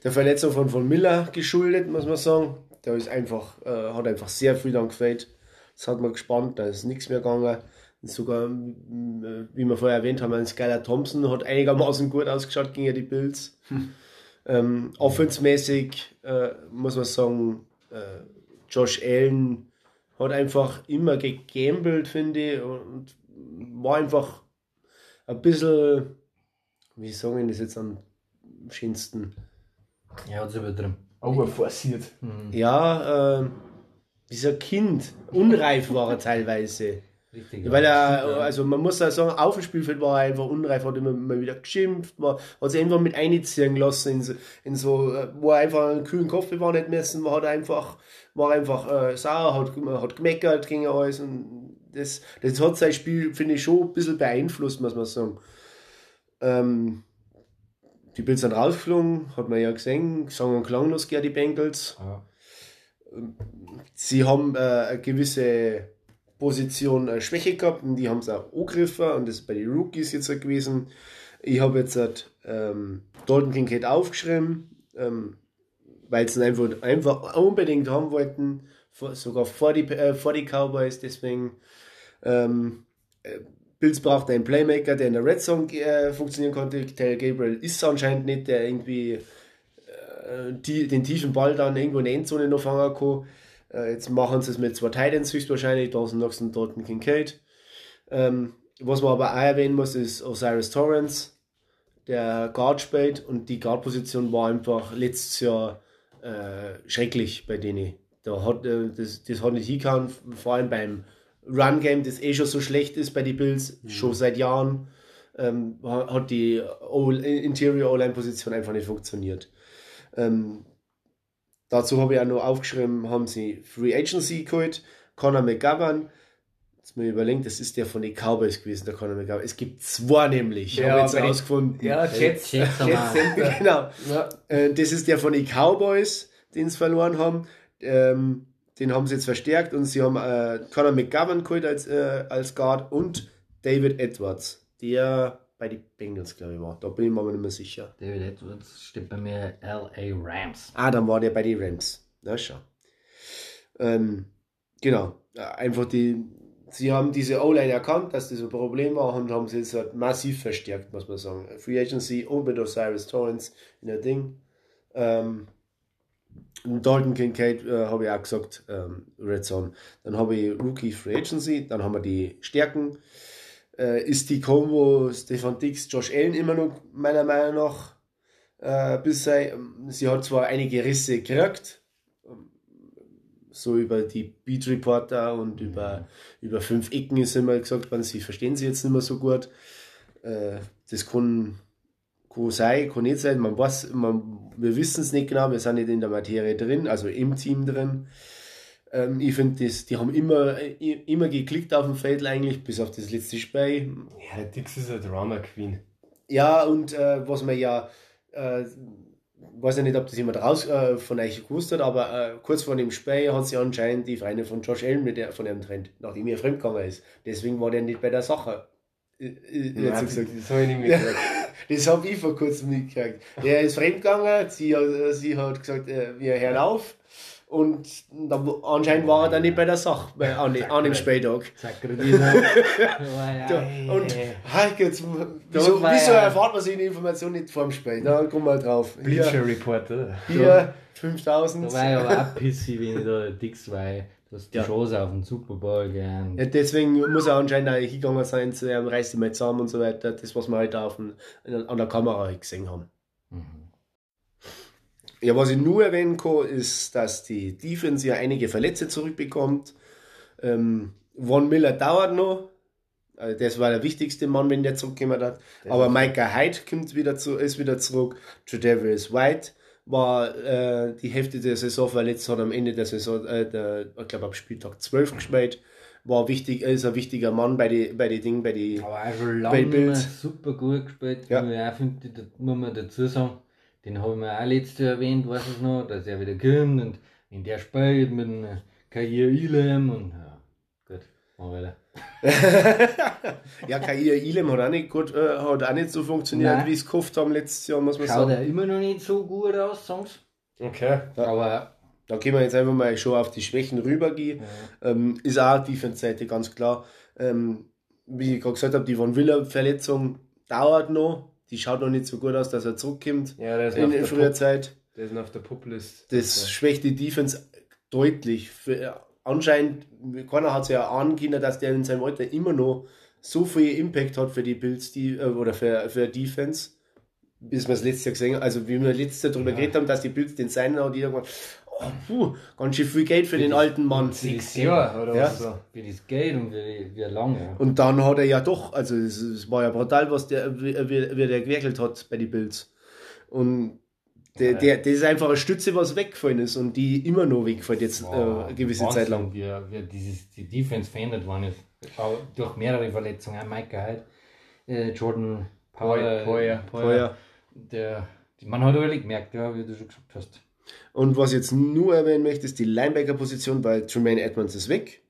der Verletzung von von Miller geschuldet, muss man sagen. Der ist einfach, äh, hat einfach sehr viel dann gefällt. Das hat man gespannt, da ist nichts mehr gegangen. Sogar, wie wir vorher erwähnt haben, ein Skylar Thompson hat einigermaßen gut ausgeschaut gegen die Bills. Hm. Ähm, offensmäßig äh, muss man sagen, äh, Josh Allen hat einfach immer gegambelt, finde ich, und war einfach ein bisschen, wie sagen das jetzt am schönsten? Ja, hat es übertrieben. Overforciert. Mhm. Ja, äh, dieser Kind, unreif war er teilweise. Richtig, Weil er, also man muss ja sagen, auf dem Spielfeld war er einfach unreif, hat immer mal wieder geschimpft, war, hat sich einfach mit einziehen lassen in so, in so, äh, wo er einfach einen kühlen Kopf war nicht messen, war einfach, war einfach äh, sauer, hat, hat gemeckert gegen alles und das, das hat sein Spiel, finde ich, schon ein bisschen beeinflusst, muss man sagen. Ähm, die Bills sind rausgeflogen, hat man ja gesehen, sagen und klanglos die Bengals. Ja. Sie haben äh, eine gewisse Position äh, Schwäche gehabt und die haben es auch angegriffen und das ist bei den Rookies jetzt halt gewesen. Ich habe jetzt halt, ähm, Dalton Kincaid aufgeschrieben, ähm, weil sie einfach, einfach unbedingt haben wollten, vor, sogar vor die, äh, vor die Cowboys, deswegen ähm, äh, Bills braucht einen Playmaker, der in der Red Zone äh, funktionieren konnte. Taylor Gabriel ist anscheinend nicht, der irgendwie äh, die, den tiefen Ball dann irgendwo in der Endzone noch fangen kann. Äh, jetzt machen sie es mit zwei Titans höchstwahrscheinlich, Dawson Knox und Dalton Kincaid. Ähm, was man aber auch erwähnen muss, ist Osiris Torrance, der Guard spielt und die Guard-Position war einfach letztes Jahr äh, schrecklich bei denen. Da hat, äh, das, das hat nicht hingehauen, vor allem beim Run-Game, das eh schon so schlecht ist bei den Bills, mhm. schon seit Jahren, ähm, hat die Interior O-Line-Position einfach nicht funktioniert. Ähm, Dazu habe ich auch noch aufgeschrieben, haben sie Free Agency geholt, Conor McGovern. Jetzt mir überlegt, das ist der von den Cowboys gewesen, der Conor McGovern. Es gibt zwei nämlich, ja, habe jetzt rausgefunden. Ja, Jets, Jets, Jets genau. Ja. Äh, das ist der von den Cowboys, den sie verloren haben. Ähm, den haben sie jetzt verstärkt und sie haben äh, Conor McGovern geholt als, äh, als Guard und David Edwards, der bei den Bengals, glaube ich, war. Da bin ich mir aber nicht mehr sicher. David Edwards steht bei mir LA Rams. Ah, dann war der bei den Rams. Na schau. Ähm, genau. Einfach die, sie haben diese O-Line erkannt, dass das ein Problem war und haben sie jetzt halt massiv verstärkt, muss man sagen. Free Agency und mit Osiris Torrance in der Ding. Ähm, Dalton Kincaid äh, habe ich auch gesagt, ähm, Red Zone. Dann habe ich Rookie Free Agency, dann haben wir die Stärken äh, ist die Combo Stefan Dix, Josh Allen immer noch meiner Meinung nach äh, bisher. Sie hat zwar einige Risse gekriegt, so über die Beat Reporter und über, über fünf Ecken ist immer gesagt worden, sie verstehen sie jetzt nicht mehr so gut. Äh, das kann, kann sein, kann nicht sein. Man weiß, man, wir wissen es nicht genau, wir sind nicht in der Materie drin, also im Team drin. Ähm, ich finde, die haben immer, immer geklickt auf dem Feld eigentlich, bis auf das letzte Spiel. Ja, Dix ist eine Drama Queen. Ja, und äh, was man ja, äh, weiß ja nicht, ob das jemand raus äh, von euch gewusst hat, aber äh, kurz vor dem Spiel hat sie anscheinend die Freundin von Josh Allen mit der, von ihm trennt, nachdem er fremdgegangen ist. Deswegen war der nicht bei der Sache. Äh, äh, das, das habe ich nicht mitgekriegt. das habe ich vor kurzem mitgekriegt. Der ist fremdgegangen, sie, sie hat gesagt, wir hören auf. Und da, anscheinend war er dann nicht bei der Sache bei, an, an dem Spieltag. und jetzt, wieso, wieso erfahrt man sich die Information nicht vor dem Spiel? Da kommen wir drauf. Bleacher Report, oder? Hier, 5000. Da war ich aber auch pissig, wenn ich da Dix war. Du hast die Ja. Chance auf den Super Bowl gern. Ja, deswegen muss er anscheinend auch hingegangen sein, zu ähm, reiß dich mal zusammen und so weiter. Das, was wir heute auf dem, an der Kamera halt gesehen haben. Mhm. Ja, was ich nur erwähnen kann, ist, dass die Defense ja einige Verletzte zurückbekommt. Ähm, Von Miller dauert noch. Also das war der wichtigste Mann, wenn der zurückgekommen hat. Aber Micah Hyde kommt wieder zu, ist wieder zurück. Tredavious White war äh, die Hälfte der Saison verletzt, hat am Ende der Saison, äh, der, ich glaube, ab Spieltag 12 gespielt. War wichtig, ist ein wichtiger Mann bei den bei die Dingen, bei lange Bild. super gut gespielt. Ja. Ich finde, das muss man dazu sagen. Den habe ich mir auch letztes Jahr erwähnt, weiß ich noch, dass er wieder kommt und wenn der spielt mit einem Kair Elam und ja, gut, machen wir weiter. Ja, Kair Ilem hat auch nicht gut, äh, hat auch nicht so funktioniert, Nein. wie es gehofft haben letztes Jahr, muss man Schaut sagen. er immer noch nicht so gut aus, Songs. Okay. Aber Da können wir jetzt einfach mal schon auf die Schwächen rübergehen. Ähm, ist auch Defense-Seite ganz klar. Ähm, wie ich gerade gesagt habe, die Von Willer-Verletzung dauert noch. Die schaut noch nicht so gut aus, dass er zurückkommt Ja, der ist in, in der früher Pup- Zeit. Der ist auf der Pup-List. Das schwächt die Defense deutlich. Für, anscheinend, keiner hat es ja ahnen können, dass der in seinem Alter immer noch so viel Impact hat für die Bills die, äh, oder für, für Defense. Bis wir es letztes Jahr gesehen haben, also wie wir letztes Jahr darüber geredet haben, dass die Bills den seinen haben, die irgendwann, oh, puh, ganz schön viel Geld für den alten Mann. Sechs Jahre oder Ja. was so. wie das geht und wie, wie lange. Und dann hat er ja doch, also es, es war ja brutal, was der, wie, wie, wie der gewerkelt hat bei den Bills. Und der, der, das ist einfach eine Stütze, was weggefallen ist und die immer noch wegfällt jetzt äh, eine gewisse Zeit lang. Wie, wie dieses, die Defense verändert worden ist. Auch durch mehrere Verletzungen. Auch Mike Hyde, äh, Jordan Poyer, Poyer, Poyer. Der, die, man hat wirklich gemerkt, ja, wie du schon gesagt hast. Und was ich jetzt nur erwähnen möchte, ist die Linebacker-Position, weil Tremaine Edmonds ist weg.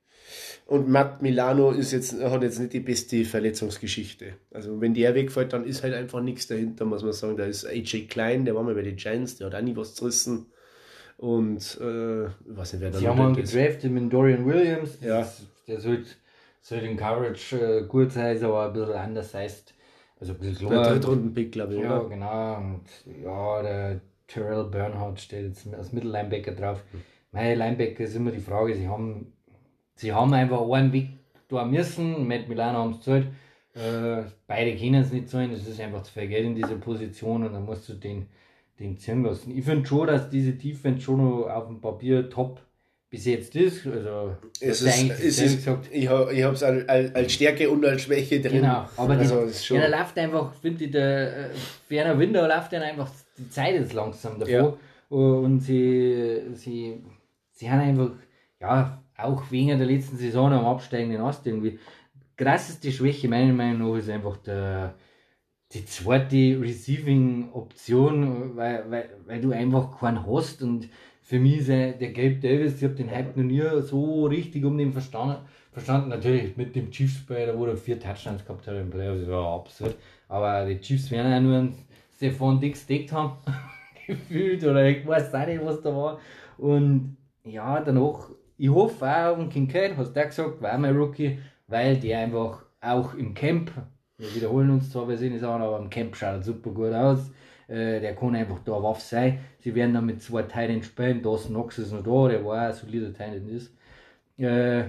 Und Matt Milano ist jetzt, hat jetzt nicht die beste Verletzungsgeschichte. Also wenn der wegfällt, dann ist halt einfach nichts dahinter, muss man sagen. Da ist AJ Klein, der war mal bei den Giants, der hat auch nie was zerrissen. Und äh, weiß nicht, wer da Sie haben einen gedraftet mit Dorian Williams. Ja. Der sollte soll in Coverage äh, gut sein, aber ein bisschen anders heißt. Also ein bisschen Der klar. Drittrunden-Pick, glaube ich, Ja, oder? genau. Und ja, der Terrell Bernhardt steht jetzt als Mittellinebacker drauf. Meine Linebacker ist immer die Frage, sie haben, sie haben einfach einen Weg da müssen. Matt Milano haben es gezahlt. Äh, beide können es nicht zahlen. Es ist einfach zu viel Geld in dieser Position und dann musst du den, den ziehen lassen. Ich finde schon, dass diese Defense schon auf dem Papier top bis jetzt ist. Also, Es ist, es ist, gesagt. ich habe es als, als, Stärke und als Schwäche drin. Genau, aber also, die, ist schon, ja, der läuft einfach, finde ich, der äh, Werner Winter läuft dann einfach die Zeit jetzt langsam davor. Ja. Und sie, sie, sie haben einfach, ja, auch wegen der letzten Saison am absteigenden Ast irgendwie. Krasseste Schwäche meiner Meinung nach ist einfach der, die zweite Receiving-Option, weil, weil, weil du einfach keinen hast und für mich ist er- der Gabe Davis, ich habe den Hype noch nie so richtig um den verstanden. Verstanden natürlich mit dem Chiefs-Spiel, wo er vier Touchdowns gehabt hat im Playoffs, das war absurd. Aber die Chiefs werden ja nur einen Stefan Dix deckt haben, gefühlt, oder ich weiß auch nicht, was da war. Und ja, danach, ich hoffe auch auf den Kincaid, hast du auch gesagt, war mein Rookie, weil der einfach auch im Camp, wir wiederholen uns zwar bei seinen Sachen, aber im Camp schaut er super gut aus. Äh, der kann einfach da Waff sein. Sie werden dann mit zwei Teilen spielen. Dawson Knox ist noch da, der war ein solider Teil ist. Äh,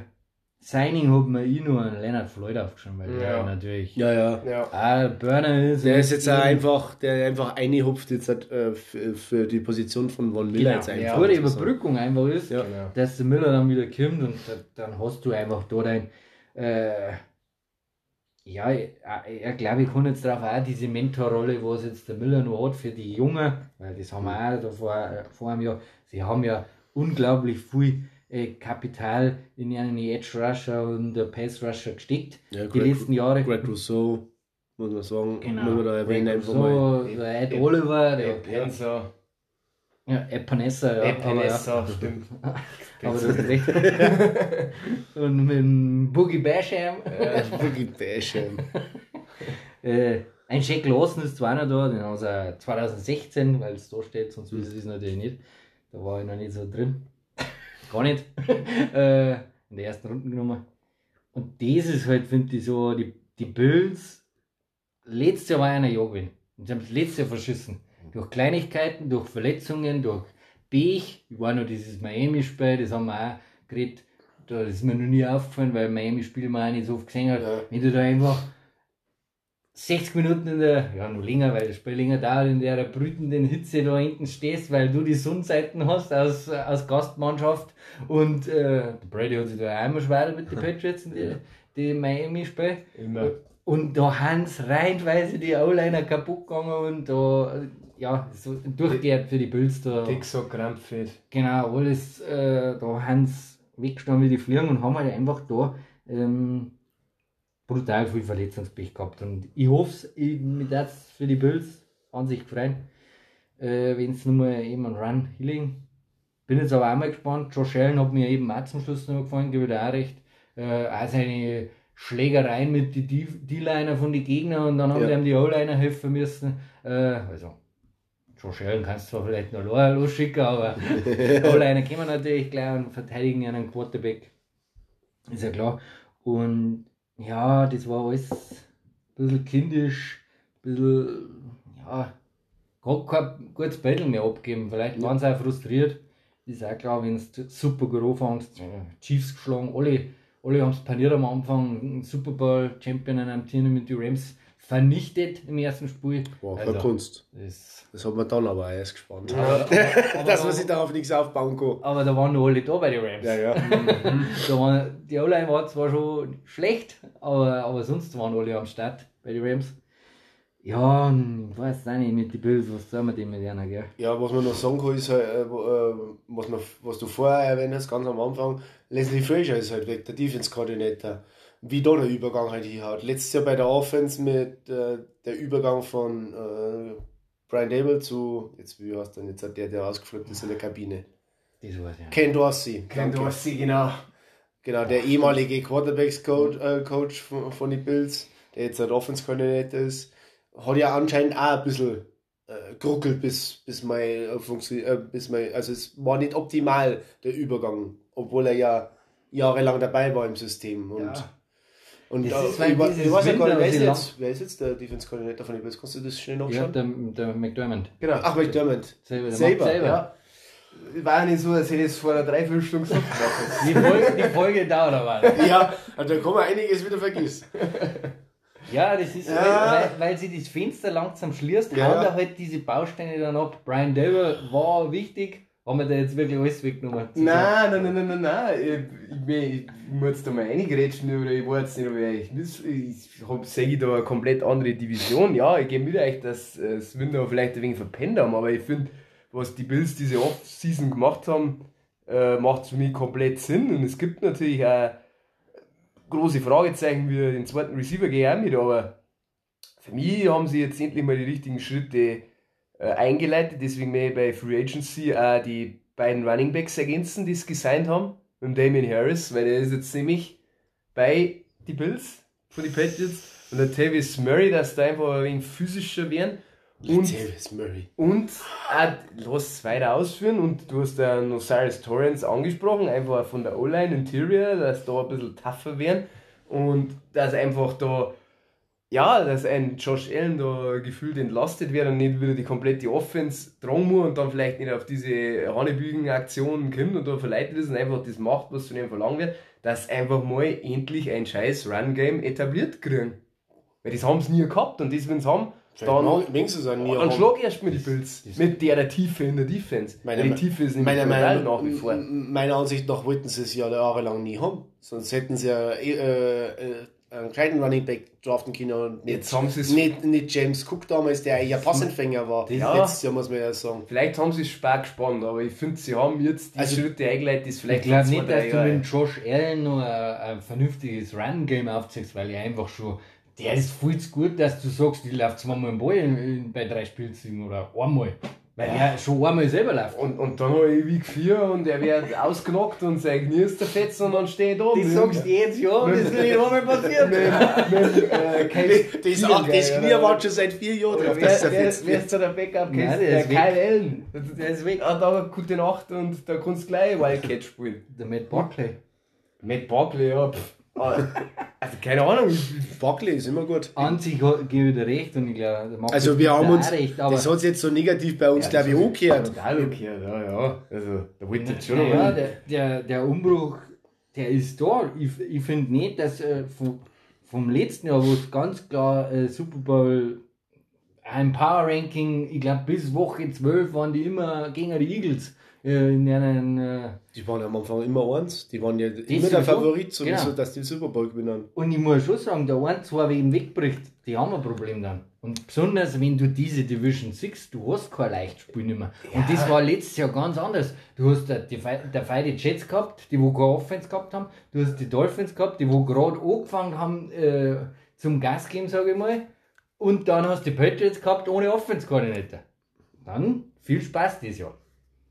Signing hat mir ich nur einen Leonard Floyd aufgeschrieben, weil der Ja. natürlich ja, ja. Ja. ah, Burner ist. Der ist jetzt auch einfach, der einfach einhupft jetzt halt, äh, für, die Position von Von Miller genau, jetzt ja, einfach. gute muss man sagen. Überbrückung einfach ist, Ja. Genau. dass der Miller dann wieder kommt und da, dann hast du einfach da dein. Äh, ja, ich, ich glaube, ich kann jetzt darauf auch diese Mentorrolle, was jetzt der Miller noch hat für die Jungen, weil das haben wir auch da vor, vor einem Jahr, sie haben ja unglaublich viel äh, Kapital in einen Edge Rusher und der Pass Rusher gesteckt, Ja, die Greg- letzten Jahre. Greg Rousseau, muss man sagen, Genau. muss man da erwähnen, einfach mal. so, der Ed Oliver, der Pensa, ja, Epanessa, ja, aber ja. Stimmt. Aber du hast recht. und mit dem Boogie Basham. Äh, Wirklich Basham. Äh, ein Jack Lawson ist zwar noch da, den haben sie 2016, weil es da steht, sonst wissen sie es natürlich nicht. Da war ich noch nicht so drin. Gar nicht. äh, in der ersten Runde genommen. Und das ist halt, finde ich, so, die, die Bills. Letztes Jahr war einer ja gewesen. Und sie haben es letztes Jahr verschissen. Durch Kleinigkeiten, durch Verletzungen, durch Pech. Ich war noch dieses Miami-Spiel, das haben wir auch geredet. Da ist mir noch nie aufgefallen, weil Miami Spiel man auch nicht so oft gesehen hat. Ja. Wenn du da einfach 60 Minuten in der, ja noch länger, weil das Spiel länger dauert, in der brütenden Hitze da hinten stehst, weil du die Sonnenseiten hast aus, aus Gastmannschaft und äh, Brady hat sich da immer schwerer mit den Patriots in die, die Miami Spiel. Immer. Und da haben sie reihenweise die O-Liner kaputt gegangen und da, ja, so durchgehend für die Bills da. Texo-Krampfett. Genau, alles, äh, da haben sie weggestanden wie die Fliegen und haben halt einfach da ähm, brutal viel Verletzungspech gehabt. Und ich hoffe, ich, mit das für die Bills an sich freuen, äh, wenn es nur mal eben ein Run hinlegen. Bin jetzt aber auch mal gespannt. Josh Allen hat mir eben auch zum Schluss noch gefallen, gebe ich auch recht. Äh, auch seine Schlägereien mit den D-Liner von den Gegnern und dann haben Ja. die O-Liner helfen müssen. Äh, also, Josh Allen kannst du zwar vielleicht noch losschicken, aber O-Liner kommen natürlich gleich und verteidigen einen Quarterback. Ist ja klar. Und ja, das war alles ein bisschen kindisch, ein bisschen, ja, hat kein gutes Battle mehr abgeben. Vielleicht waren sie auch frustriert. Ist auch klar, wenn du super gut anfängst. Chiefs geschlagen, alle, alle haben es paniert am Anfang. Super Bowl Champion am Turnier mit den Rams vernichtet im ersten Spiel. War Also, keine Kunst. Das, hat man dann aber erst gespannt. aber, Dass man sich darauf nichts aufbauen kann. aber da waren noch alle da bei den Rams. Ja, ja. Da waren, die O-Line war zwar schon schlecht, aber, aber sonst waren alle am Start bei den Rams. Ja, ich weiß auch nicht mit den Bills, was soll man dem mit einer, gell? Ja, was man noch sagen kann, ist halt, äh, äh, was, man, was du vorher erwähnt hast, ganz am Anfang, Leslie Frazier ist halt weg, der Defense-Koordinator. Wie da der Übergang halt hinhaut. Letztes Jahr bei der Offense mit äh, der Übergang von äh, Brian Dable zu, jetzt wie heißt denn jetzt hat der, der rausgeflippt ist in der Kabine. Das war's ja. Ken Dorsey. Kein danke. Dorsey, genau. Genau, der ehemalige Quarterbacks-Coach äh, Coach von, von den Bills, der jetzt ein Offense-Koordinator ist, hat ja anscheinend auch ein bisschen äh, geruckelt, bis, bis mein, äh, äh, bis mein, also es war nicht optimal, der Übergang, obwohl er ja jahrelang dabei war im System. Und, Ja. Und Das äh, ist, weil ich, wa- dieses ich weiß ja gar nicht, wer ist, jetzt, wer ist jetzt der Defense-Koordinator von den Bills? Kannst du das schnell Ja, nachschauen? der, der McDermott. Genau. Ach, McDermott. Selber, der Selber, selber. Ja. War ja nicht so, hätte ich es vor einer Dreiviertelstunde gesagt. Die, Folge, die Folge dauert aber. ja, und da kann man einiges wieder vergessen. Ja, das ist, Ja. Weil, weil, sie das Fenster langsam schließt, Ja. hauen da halt diese Bausteine dann ab. Brian Dable war wichtig, haben wir da jetzt wirklich alles weggenommen. Nein, nein, nein, nein, nein, nein. Ich, ich, ich, ich muss da mal reingrätschen, oder ich weiß nicht, ob ich, ich hab, sehe ich da eine komplett andere Division. Ja, ich gebe mit euch, dass äh, das Winter vielleicht ein wenig verpennt haben, aber ich finde, was die Bills diese Off-Season gemacht haben, äh, macht für mich komplett Sinn. Und es gibt natürlich auch große Fragezeichen, wie den zweiten Receiver gehe ich auch mit, aber für mich haben sie jetzt endlich mal die richtigen Schritte äh, eingeleitet. Deswegen ich bei Free Agency auch die beiden Running Backs ergänzen, die es gesigned haben, mit Damien Harris, weil der ist jetzt nämlich bei die Bills von den Patriots und der Tavis Murray, dass da einfach ein wenig physischer werden. Und, Davis Murray. und auch, lass es weiter ausführen und du hast noch Cyrus Torrance angesprochen, einfach von der O-Line Interior, dass da ein bisschen tougher werden und dass einfach da ja, dass ein Josh Allen da gefühlt entlastet wird und nicht wieder die komplette Offense tragen muss und dann vielleicht nicht auf diese Hanebügen-Aktionen kommt und da verleitet ist und einfach das macht, was von ihm verlangt wird, dass einfach mal endlich ein scheiß Run-Game etabliert kriegen. Weil das haben sie nie gehabt und das, wenn sie haben, dann, Dann wenigstens ein dann schlag erst mit die Bills. Mit der, der Tiefe in der Defense. Meine- die Tiefe ist nämlich Meiner, meiner, nach wie vor. meiner Ansicht nach wollten sie es ja jahrelang nie haben. Sonst hätten sie ja äh, äh, einen kleinen Running Back draften können und nicht, Jetzt haben sie es nicht, nicht James Cook damals, der ja Passempfänger war. Ja. Letztes Jahr muss man ja sagen. Vielleicht haben sie es stark gespannt, aber ich finde, sie haben jetzt die Also- Schritte eingeleitet, ist Ich vielleicht glaube vor nicht, dass du mit Josh Allen noch ein, ein vernünftiges Run-Game aufziehst, weil er einfach schon, der ist viel zu gut, dass du sagst, ich laufe zweimal im Ball in, in, bei drei Spielzügen oder einmal. Weil er schon einmal selber läuft. Und, und dann habe ich Week 4 und er wird ausgenockt und sein Knie ist zerfetzt und dann stehe ich da. Das sagst du jetzt, ja, das ist nicht einmal passiert. mit, mit, äh, Das, Kyle- das Knie war schon seit vier Jahren drauf, Wer, dass er wer, jetzt wer ist da der Backup? Nein, der ist Kyle Allen. Der ist weg. Ah, da gute Nacht und da kannst du gleich Wildcat spielen. Der Matt Buckley. Matt Barkley, ja. Pff. Ah, Also keine Ahnung. Buckley ist immer gut. An sich hat- gebe ich dir recht und ich glaube, der macht Also das wir haben auch uns, recht, aber das hat jetzt so negativ bei uns, Ja, glaube ich, umgekehrt. Total umgekehrt, ja, ja. Also, da wollte ich jetzt schon ja, noch. der, der, der Umbruch, der ist da. Ich, ich finde nicht, dass äh, vom, vom letzten Jahr, wo es ganz klar äh, Super Bowl ein Power Ranking, ich glaube bis Woche 12 waren die immer gegen die Eagles in einen. Äh, Die waren am Anfang immer eins. Die waren ja immer der Favorit, sowieso, Genau. dass die Super Bowl gewinnen. und ich muss schon sagen, der ein, zwei, wen wegbricht, die haben ein Problem dann. Und besonders, wenn du diese Division 6, du hast kein Leichtspiel nicht mehr. Und das war letztes Jahr ganz anders. Du hast die, der Feide Jets gehabt, die wo keine Offense gehabt haben. Du hast die Dolphins gehabt, die wo gerade angefangen haben äh, zum Gas geben, sage ich mal. Und dann hast du die Patriots gehabt ohne Offense-Koordinator. Dann viel Spaß dieses Jahr.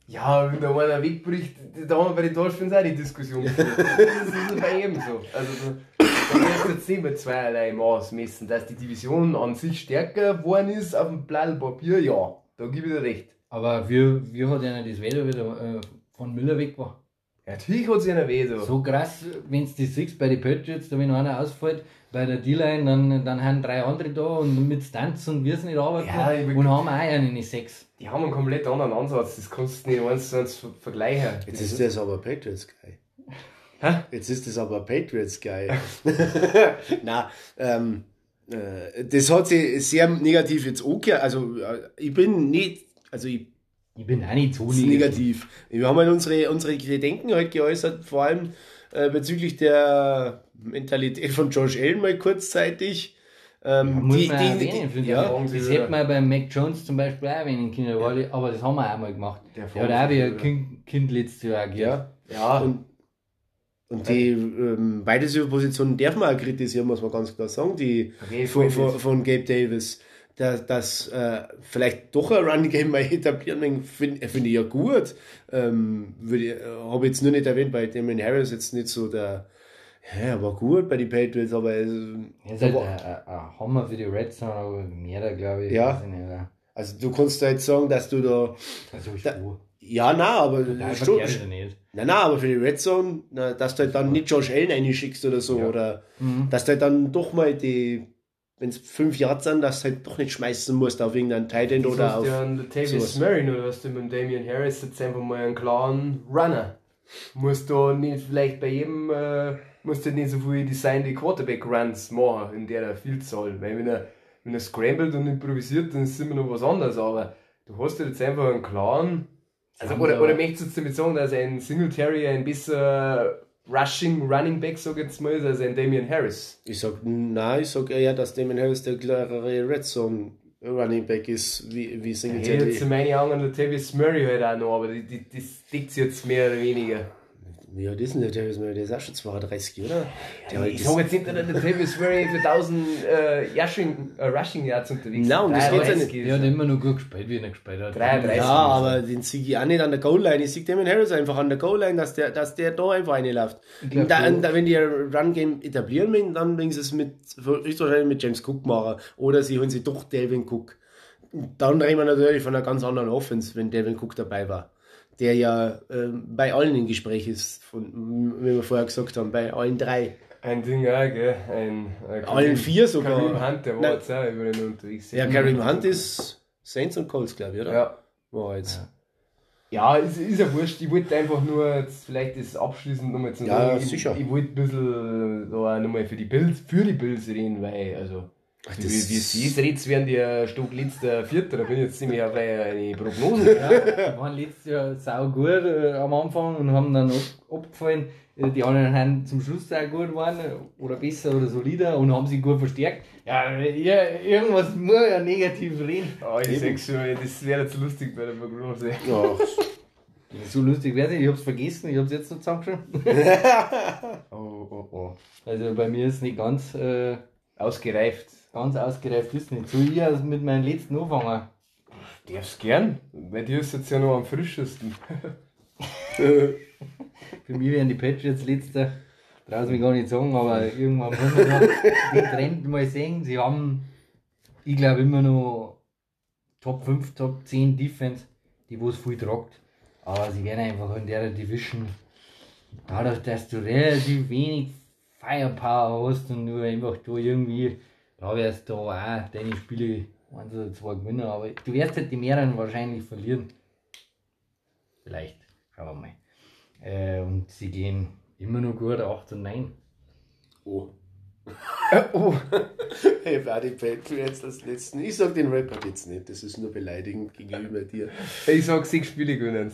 Ja, wenn da einer wegbricht, da haben wir bei den Dolphins auch die Diskussion geführt. Das ist bei jedem so. Also da, da kannst du jetzt nicht mit zweierlei Maß messen, dass die Division an sich stärker geworden ist auf dem Blatt Papier, ja, da gebe ich dir recht. Aber wie, wie hat einer das Wetter wieder äh, von Müller weg war? Ja, natürlich hat sie einer weh so. So krass, wenn du das siehst bei den Patriots, da wenn einer ausfällt, bei der D-Line, dann, dann haben drei andere da und mit Stunts und wir nicht arbeiten Ja, und haben auch einen in die sechs. Die haben einen komplett anderen Ansatz, das kannst du nicht eins zu eins ver- vergleichen. Jetzt ist das aber Patriots Guy. Hä? Jetzt ist das aber Patriots Guy. Na, ähm, äh, das hat sich sehr negativ jetzt angehört. Also, äh, ich bin nicht, also ich Ich bin auch nicht so ist negativ. Wir haben halt unsere, unsere Gedenken halt geäußert, vor allem äh, bezüglich der Mentalität von Josh Allen mal kurzzeitig. Ähm, Muss die, man die, erwähnen, finde die, ja, das wieder. hätte man bei Mac Jones zum Beispiel auch erwähnen können, weil, aber das haben wir auch mal gemacht. Der Der hat auch wie ein Kind, kind letztes Jahr agiert. ja. Ja, Und, und die ähm, beide Positionen darf man auch kritisieren, muss man ganz klar sagen, die jeden von, von, von Gabe Davis. Dass, dass äh, vielleicht doch ein Run-Game mal etablieren, finde find ich ja gut. Ähm, äh, Habe jetzt nur nicht erwähnt, bei Damon Harris jetzt nicht so der, ja, er war gut bei den Patriots, aber Er ist halt aber- ein, Hammer für die Red Zone, aber mehr da glaube ich. Ja. also du kannst da jetzt sagen, dass du da, Also ich Da- ja, na, aber Nein, nicht. Na, na, aber für die Red Zone, na, dass du halt dann nicht Josh Allen reinschickst oder so, Ja. oder Mhm. dass du halt dann doch mal die, wenn es fünf Yards sind, dass du halt doch nicht schmeißen musst auf irgendeinen Tight End Du oder hast auf. ja einen Latavius. Murray, nur hast du mit dem Damian Harris jetzt einfach mal einen klaren Runner. Musst du nicht vielleicht bei jedem, äh, musst du nicht so viel designte Quarterback-Runs machen in der Vielzahl. Weil wenn er, wenn er scrambled und improvisiert, dann ist es immer noch was anderes. Aber du hast ja jetzt einfach einen klaren. Also, oder, oder möchtest du jetzt damit sagen, dass ein Singletary ein besser Rushing Running Back, sag ich jetzt mal, als ein Damian Harris? Ich sag, nein, ich sag eher, dass Damon Harris der klarere Red Zone Running Back ist, wie, wie Singletary. hätte jetzt meine Augen an Latavius Murray halt auch noch, aber die, die, das sich jetzt mehr oder weniger. Wie alt ist der Davis Murray? Der ist auch schon 32, oder? Der hat Ich das- sage jetzt nicht, dass der Latavius Murray für 1000 äh, Rushing, äh, Rushing Yards unterwegs Nein, um das geht's ja 33 nicht. ist Er hat er. immer noch gut gespielt, wie er gespielt hat. 33. Ja, aber den sehe ich auch nicht an der Goal-Line. Ich sehe Damon Harris einfach an der Goal-Line, dass der, dass der da einfach reinläuft. glaub, Und da, da, wenn die ein Run-Game etablieren wollen, dann bringen sie es mit, höchstwahrscheinlich mit James Cook machen. Oder sie holen sich doch Delvin Cook. Dann reden wir natürlich von einer ganz anderen Offense, wenn Delvin Cook dabei war. Der ja ähm, bei allen im Gespräch ist, von, wie wir vorher gesagt haben, bei allen drei. Ein Ding auch, gell? Ein, äh, Allen vier sogar. Kareem Hunt, der war Nein. jetzt auch über den unterwegs. Ja, Kareem Hunt ist Saints und Colts, glaube ich, oder? Ja. War jetzt. Ja, ist, ist ja wurscht. Ich wollte einfach nur jetzt vielleicht das abschließend nochmal zu Ja, sagen. Ich, sicher. ich wollte ein bisschen da nochmal für die Bills, für die Bills reden, weil, also, Ach, wie, wie sie es redet, werden die ein Stück letzter Vierter. Da bin ich jetzt ziemlich auf eine, Prognose. Ja, die waren letztes Jahr sau gut äh, am Anfang und haben dann ab, abgefallen. Äh, Die anderen haben zum Schluss auch gut geworden äh, oder besser oder solider und haben sich gut verstärkt. Ja, ja irgendwas muss ja negativ reden. Ah, ich sag's schon, das wäre jetzt lustig bei der Prognose. Ja, So lustig wäre es, ich hab's vergessen, ich hab's jetzt noch zusammengeschrieben. Oh, oh, oh. Also bei mir ist nicht ganz, äh, Ausgereift. Ganz ausgereift, ist nicht. So ich also mit meinem letzten anfangen. Darfst gern. Bei dir ist jetzt ja noch am frischesten. Für mich wären die Patriots letzter, traue mich gar nicht sagen, aber irgendwann muss man noch den Trend mal sehen. Sie haben, ich glaube, immer noch Top 5, Top 10 Defense, die wo es viel tragt. Aber sie werden einfach in der Division, dadurch, dass du relativ wenig Firepower hast und nur einfach da irgendwie, da wirst du da auch deine Spiele eins oder zwei gewinnen, aber du wirst halt die mehreren wahrscheinlich verlieren. Vielleicht, schauen wir mal. Äh, und sie gehen, Immer noch gut, 8 und 9. Oh. oh. Ich habe auch die Patriots als letzten. Ich sag den Rekord jetzt nicht, das ist nur beleidigend gegenüber dir. Ich sag, sechs Spiele gewinnen.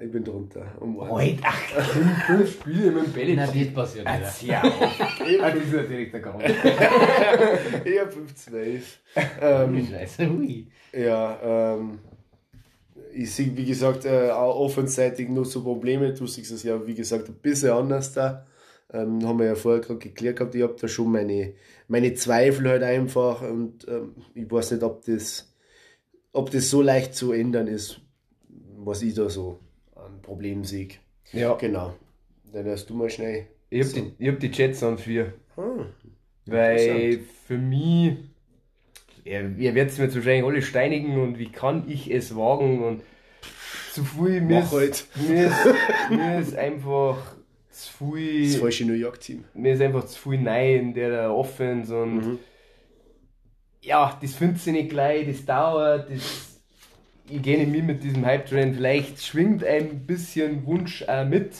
Ich bin drunter. Um eins. Alter, fünf, fünf Spiele mit dem Belly. Na, das passiert nicht. Jetzt ja. Ah, das ist natürlich der Grund. Ich habe 5-12. Ähm, Scheiße, hui. ja, ähm, ich sehe, wie gesagt, äh, auch offenseitig noch so Probleme. Du siehst es ja, wie gesagt, ein bisschen anders da. Ähm, haben wir ja vorher gerade geklärt gehabt. Ich habe da schon meine, meine Zweifel halt einfach und ähm, ich weiß nicht, ob das, ob das so leicht zu ändern ist, was ich da so sehe. Ja. Genau. Dann hast du mal schnell. Ich hab, die, ich hab die Jets an vier. Ah, Weil für mich, ihr, ihr werdet mir jetzt wahrscheinlich alle steinigen und wie kann ich es wagen und zu viel, mir, Mach ist, halt. mir, ist, mir ist einfach zu das viel, falsche New York Team. mir ist einfach zu viel Nein in der Offense und Mhm. ja, das findet sie nicht gleich, das dauert, das, ich gehe nicht mit diesem Hype-Trend, vielleicht schwingt ein bisschen Wunsch auch mit,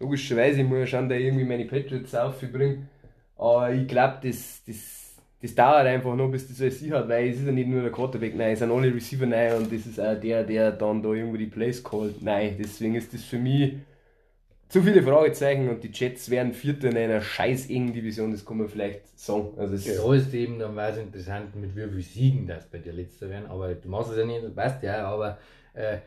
logischerweise, ich muss ja schauen, da ich irgendwie meine Patriots aufbringen, aber ich glaube, das, das, das dauert einfach noch, bis das alles sie hat, weil es ist ja nicht nur der Quarterback, nein, es sind alle Receiver nein und das ist auch der, der dann da irgendwo die Plays callt, nein, deswegen ist das für mich zu viele Fragezeichen und die Jets wären Vierter in einer scheiß engen Division, das kann man vielleicht sagen. Also es Da ist eben dann weiß interessant, mit wie viel Siegen das bei dir letzter werden. Aber du machst es ja nicht, das weißt ja, aber äh,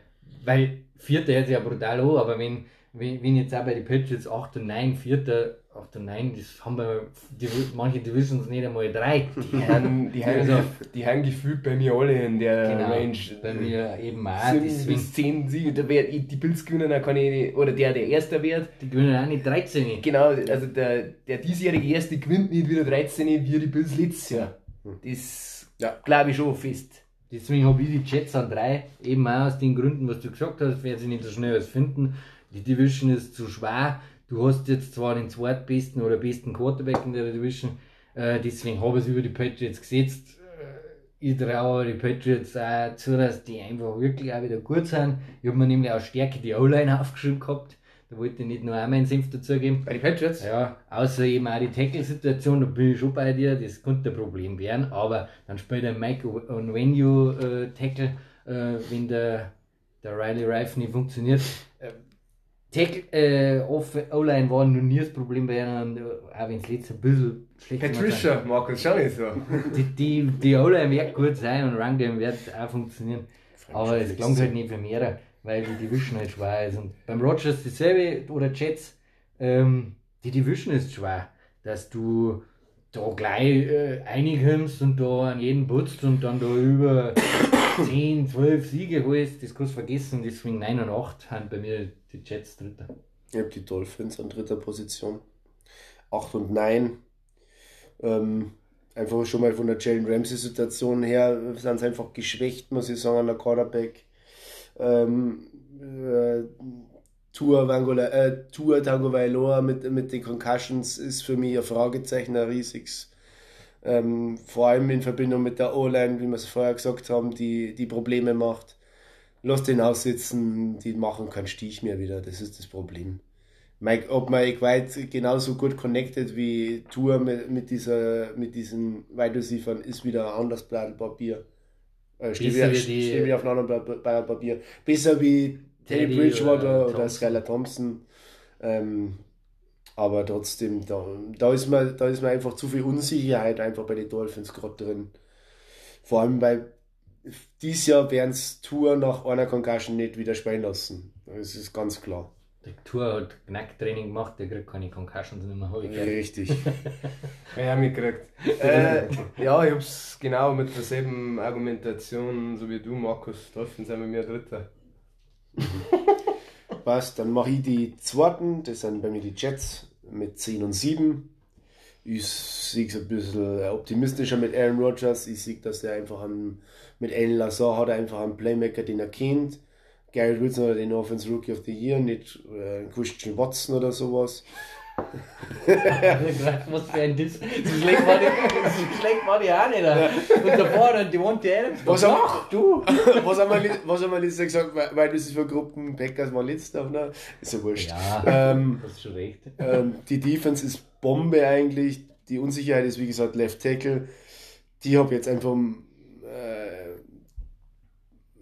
weil Vierter sich ja brutal an, aber wenn, wenn, wenn jetzt auch bei den Patriots 8 und 9, Vierter, 8 und 9, das haben wir die, manche Divisions nicht einmal drei. Die haben, die, haben, Also- die haben gefühlt bei mir alle in der Genau, Range. bei mir eben auch. Deswegen, bis zehn Siege. Da wär, die Bills gewinnen, ich nicht, oder der, der Erster wird. die gewinnen auch nicht 13. Genau, also der, der diesjährige Erste gewinnt nicht wieder 13 wie die Bills letztes Jahr. Das Ja. glaube ich schon fest. Deswegen habe ich die Jets an drei, eben auch aus den Gründen, was du gesagt hast, werden sie nicht so schnell was finden. Die Division ist zu schwer. Du hast jetzt zwar den zweitbesten oder besten Quarterback in der Division, äh, deswegen habe ich es über die Patriots gesetzt. Äh, Ich traue die Patriots auch zu, dass die einfach wirklich auch wieder gut sind. Ich habe mir nämlich auch Stärke die O-Line aufgeschrieben gehabt. Da wollte ich nicht nur auch meinen Senf dazugeben. Bei den Patriots? Ja, außer eben auch die Tackle-Situation, da bin ich schon bei dir, das könnte ein Problem werden, aber dann spielt der Mike Onwenu äh, Tackle, äh, wenn der, der Riley Rife nicht funktioniert. Tackle, äh, Off- O-Line war noch nie das Problem bei ihnen, äh, auch wenn es letztes ein bisschen schlecht Patricia, Markus, schau nicht so. Die, die, die O-Line wird gut sein und Run Game wird auch funktionieren. Aber es klang halt nicht für mehr, weil die Division halt schwer ist. Und beim Rogers dasselbe oder Jets, ähm, die Division ist schwer, dass du da gleich äh, einigst und da an jeden putzt und dann da über 10, 12 Siege holst, das kannst du vergessen. Deswegen 9 und 8 haben bei mir die Jets dritter. Ich habe die Dolphins an dritter Position. 8 und 9. Ähm, einfach schon mal von der Jalen Ramsey-Situation her sind sie einfach geschwächt, muss ich sagen, an der Quarterback. Ähm, äh, Tour, Vangola, äh, Tour Tango Vailoa mit, mit den Concussions ist für mich ein Fragezeichen, ein riesiges. Ähm, vor allem in Verbindung mit der O-Line, wie wir es vorher gesagt haben, die, die Probleme macht. Lass den aussitzen, die machen keinen Stich mehr wieder, das ist das Problem. Mike, ob Mike White genauso gut connected wie Tour mit, mit, dieser, mit diesen Wide Receivers ist wieder ein anderes Blatt Papier. Äh, steht, wieder, wie die- steht wieder auf einem anderen Blatt Papier. Besser wie Teddy Teddy Bridgewater oder oder, Thompson. Skylar Thompson. Ähm, aber trotzdem, da, da, ist mir, da ist mir einfach zu viel Unsicherheit einfach bei den Dolphins gerade drin. Vor allem, weil dieses Jahr werden es Tour nach einer Concussion nicht wieder spielen lassen. Das ist ganz klar. Der Tour hat Knacktraining gemacht, der kriegt keine Concussions nicht mehr. hab ich. Richtig. Ja, mitgekriegt. äh, ja, ich hab's genau mit derselben Argumentation, so wie du, Markus. Dolphins sind bei mir Dritter. Passt, dann mache ich die zweiten, das sind bei mir die Jets mit 10 und 7. Ich sehe es ein bisschen optimistischer mit Aaron Rodgers. Ich sehe, dass er einfach einen, mit Alan Lazar hat er einfach einen Playmaker, den er kennt. Garrett Wilson hat den Offense Rookie of the Year, nicht äh, Christian Watson oder sowas. Was für ein Diss. So schlecht war die, so schlecht war die auch nicht. Und davor dann die One Adams. Was haben- Ach, du? was haben wir, was haben wir letztes Jahr gesagt, weil, weil das ist für Gruppen Packers war letzter, ne? Ist ja wurscht. Ja, Ähm, hast schon recht. ähm, die Defense ist Bombe eigentlich. Die Unsicherheit ist, wie gesagt, Left Tackle. Die habe jetzt einfach. Äh,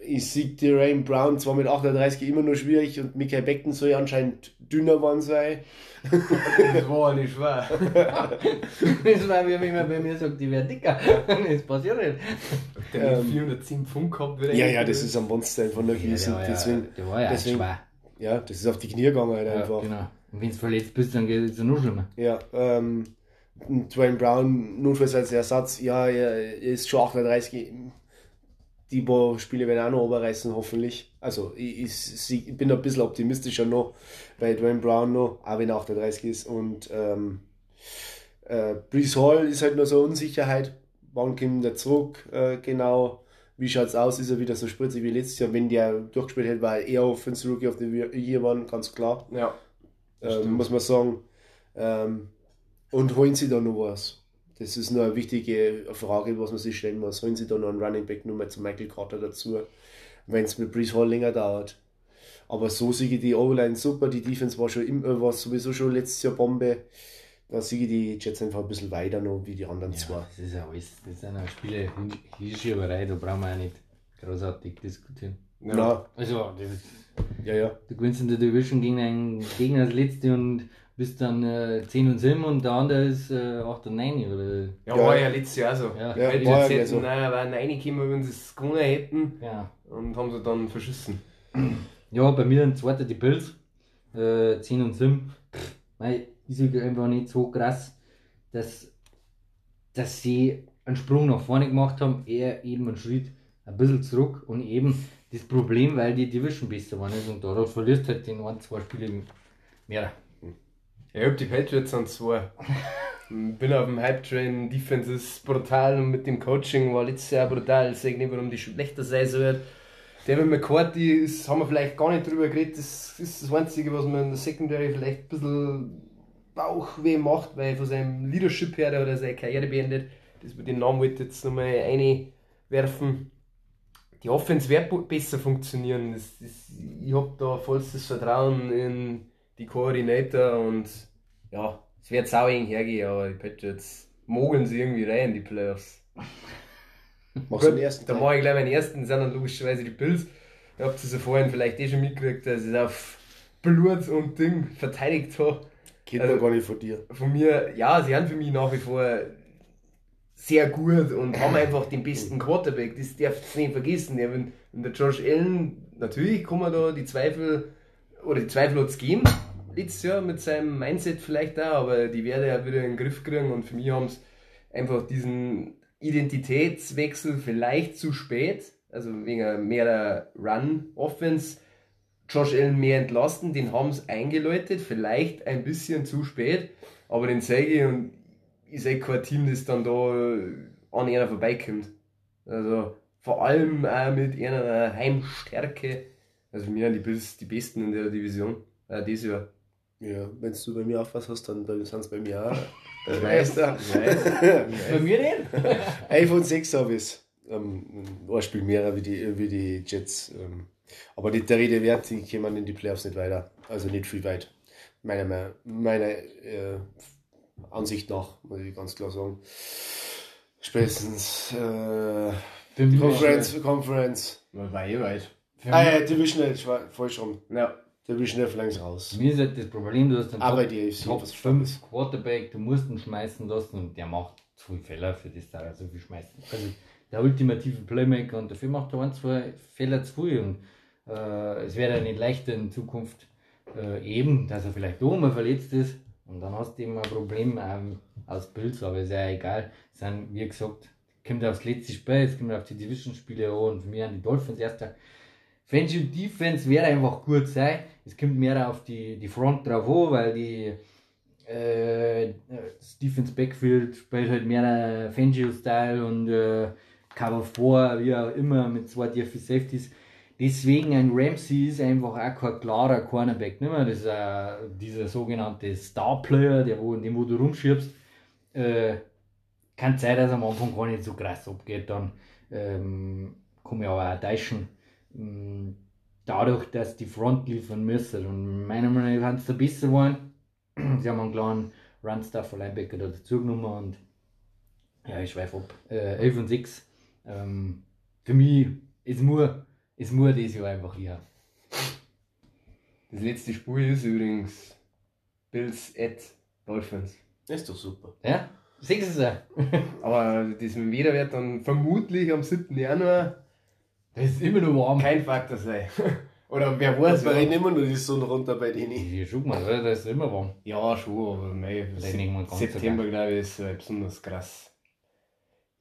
ich sehe die Rain Brown zwar mit 38 immer nur schwierig und Michael Beckton soll ja anscheinend dünner geworden sein. Das war nicht schwer. Das war, wie man bei mir sagt, die wäre dicker. Das passiert nicht. Der Ähm, 410 Pfund gehabt. Ja, ja, das ist ein Monster einfach nur gewesen. der, war deswegen, ja, der war ja deswegen- schwer. ja, das ist auf die Knie gegangen halt Ja, einfach. genau. Und wenn du verletzt bist, dann geht es ja noch schlimmer. Ja, ähm, Dwayne Brown, notfalls als Ersatz, ja, er ist schon 38. Die paar Spiele werden auch noch oberreißen, hoffentlich. Also, ich, ich, ich bin ein bisschen optimistischer noch bei Dwayne Brown noch, auch wenn er 38 ist. Und ähm, äh, Brees Hall ist halt nur so Unsicherheit. Wann kommt er zurück? Äh, genau. Wie schaut's aus? Ist er wieder so spritzig wie letztes Jahr? Wenn der durchgespielt hätte, war er eher Offensive Rookie of the Year waren, ganz klar Ja. Ähm, muss man sagen. Ähm, und holen sie da noch was? Das ist nur eine wichtige Frage, was man sich stellen muss. Holen sie da noch einen Running Back nur mal zu Michael Carter dazu, wenn es mit Brees Hall länger dauert. Aber so sehe ich die O-Line super, die Defense war, schon im, äh, war sowieso schon letztes Jahr Bombe. Da sehe ich die Jets einfach ein bisschen weiter noch wie die anderen zwei. Ja, das ist ja alles. Das sind ja Spiele, Hinschieberei, da brauchen wir auch nicht großartig diskutieren. Ja. Na, Also, ja, ja. du gewinnst in der Division gegen einen Gegner als Letzte und bist dann äh, 10 und 7 und der andere ist äh, 8 und 9 oder. Ja, Ja. war ja letztes Jahr so. Ja, Ja, Weil die war ja so. naja, waren reingekommen, wenn sie es gewonnen hätten ja. und haben sie dann verschissen. Ja, bei mir dann zweiter die Bills. Äh, 10 und 7. Pff, Weil ist einfach nicht so krass, dass, dass sie einen Sprung nach vorne gemacht haben, eher eben einen Schritt ein bisschen zurück und eben das Problem, weil die Division besser waren ist und dadurch verlierst halt den ein, zwei Spiele mehr. Ich hab die Patriots an zwei. Bin auf dem Hype-Train, Defense ist brutal und mit dem Coaching war letztes Jahr brutal. Ich sage nicht, warum die schlechter sein soll. Devin McCourty ist, haben wir vielleicht gar nicht drüber geredet, das ist das Einzige, was mir in der Secondary vielleicht ein bisschen Bauchweh macht, weil von seinem Leadership her hat er seine Karriere beendet. Das mit den Namen wollte ich jetzt nochmal einwerfen. Die Offense wird besser funktionieren. Das, das, ich habe da vollstes Vertrauen in die Koordinator und ja, es wird sau eng hergehen, aber die Patriots mogeln sie irgendwie rein in die Playoffs. Machst du den ersten da Teil? mache ich gleich meinen ersten, sind dann logischerweise die Bills. Ihr habt es ja vorhin vielleicht eh schon mitgekriegt, dass ich auf Blut und Ding verteidigt habe. Geht Also- doch gar nicht von dir. Von mir, ja, sie haben für mich nach wie vor sehr gut und haben einfach den besten Quarterback. Das darfst du nicht vergessen. Ja, wenn, wenn der Josh Allen, natürlich kann man da die Zweifel, oder die Zweifel hat es gegeben, letztes Jahr mit seinem Mindset vielleicht auch, aber die werde er wieder in den Griff kriegen und für mich haben es einfach diesen Identitätswechsel vielleicht zu spät, also wegen mehr Run-Offense, Josh Allen mehr entlasten, den haben sie eingeläutet, vielleicht ein bisschen zu spät, aber den zeige ich und ich sehe kein Team, das dann da an einer vorbeikommt. Also vor allem auch mit einer Heimstärke. Also mir die Bills die Besten in der Division. Äh, dieses Jahr. Ja, wenn du bei mir aufwas hast, dann, sind es bei mir auch. Ich weiß, ja. Ich weiß. Bei mir nicht? 11 und 6 habe ich ähm, ein Spiel mehr wie die, wie die Jets. Ähm, aber nicht der Rede wert, die kommen in die Playoffs nicht weiter. Also nicht viel weit. Meiner, meiner äh, Ansicht nach, muss ich ganz klar sagen. Spätestens äh, Conference, Conference. War eh weit. Ah ja, Divisional, falsch rum. Ja. Divisional längst raus. mir ist halt das Problem, du hast einen Aber Top, die AFC, Top was 5 Quarterback, du musst ihn schmeißen lassen und der macht zu viele Fehler für das, da so viel schmeißen. Also der ultimative Playmaker und dafür macht er ein, zwei Fehler zu viel und äh, es wäre ja nicht leichter in Zukunft äh, eben, dass er vielleicht auch mal verletzt ist und dann hast du eben ein Problem ähm, aus Bills, aber ist ja egal. Es sind, wie gesagt, kommt aufs letzte Spiel, es kommt auf die Division-Spiele an und für mich an die Dolphins erster. Fancy Defense wäre einfach gut sein. Es kommt mehr auf die, die Front drauf an, weil die äh, das Defense Backfield spielt halt mehr Fangio-Style und äh, Cover 4, wie auch immer, mit zwei DFB Safeties. deswegen ein Ramsey ist einfach auch kein klarer Cornerback. Nicht mehr? Das ist äh, dieser sogenannte Star-Player, der wo, den wo du rumschiebst. Äh, kann sein, dass er am Anfang gar nicht so krass abgeht. Dann ähm, kann ich aber auch täuschen. Ähm, dadurch, dass die Front liefern müssen. Und meiner Meinung nach haben sie da besser geworden. sie haben einen kleinen Run-Stuffer Linebacker da dazu genommen und ja, ich schweife ab. Äh, 11 und 6. Ähm, für mich, es muss, es muss das Jahr einfach hier. Das letzte Spiel ist übrigens Bills at Dolphins. Das ist doch super. Ja? Siehst du es Aber das mit dem wird dann vermutlich am 7. Januar Das ist immer noch warm. kein Faktor sein. Oder wer weiß, wir ja. immer nur die Sonne runter bei denen. Hier, schau mal, oder? Das ist immer warm. Ja, schon, aber so September, glaube ich, ist äh, besonders krass.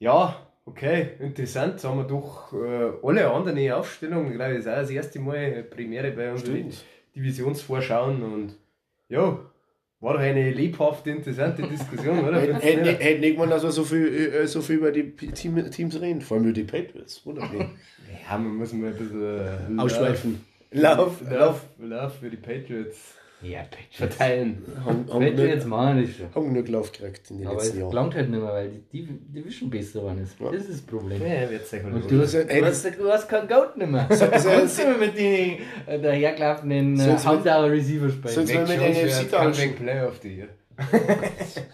Ja, okay, interessant. Haben wir doch äh, alle anderen Aufstellungen, glaube ich, ist auch das erste Mal äh, Premiere bei uns. Stimmt. Divisionsvorschauen und ja, war doch eine lebhafte, interessante Diskussion, oder? Hätte hätte nicht man, dass wir so viel, äh, so viel über die Team, Teams reden, vor allem über die Patriots. Wunderbar. Ja, man muss mal ein bisschen äh, Ausschweifen. Lauf, Lauf, Lauf, Lauf für die Patriots Ja, Patriots. verteilen. Haben, haben, Patriots genug, machen das schon. haben genug Lauf gekriegt in den Aber es letzten Jahren. gelangt halt nicht mehr, weil die Div- Division besser geworden ist. Ja. Das ist das Problem. Ja, wird Und du hast, Also, du, hast, du hast kein Goat nicht mehr. Du so- kannst nicht mehr mit den äh, dahergelaufenen äh, Sonst Handauer Receiver spielen. sonst wird- mit Jones NFC tauschen. Player of the Year.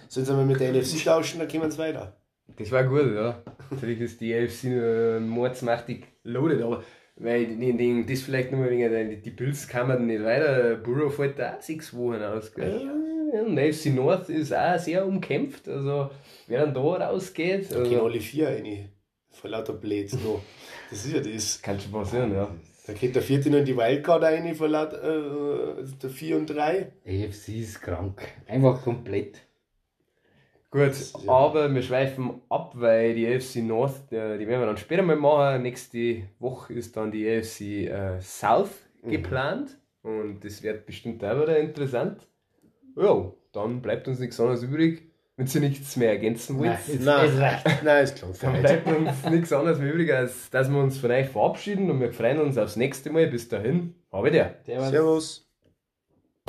Sollen wir mit der NFC tauschen, dann kommen wir weiter. Das war gut, ja. Natürlich ist die AFC nur mordsmächtig loaded, aber weil die, die, das vielleicht nur wegen der, die Bills kamen nicht weiter. Burrow fällt da auch sechs Wochen aus. Gell? Ja, und AFC North ist auch sehr umkämpft, also wer dann da rausgeht, Da gehen also, alle vier rein. Vor lauter Blades noch. Das ist ja das. kann schon passieren, ja. Da geht der vierte noch in die Wildcard rein, vor lauter äh, der 4 und 3. AFC ist krank. Einfach komplett. Gut, ja- aber wir schweifen ab, weil die AFC North, äh, die werden wir dann später mal machen. Nächste Woche ist dann die AFC äh, South geplant und das wird bestimmt auch wieder interessant. Ja, dann bleibt uns nichts anderes übrig, wenn Sie nichts mehr ergänzen wollt. Nein, es, Nein. Nein, ist klar. Dann bleibt uns nichts anderes mehr übrig, als dass wir uns von euch verabschieden und wir freuen uns aufs nächste Mal. Bis dahin, habe der. Servus. Servus.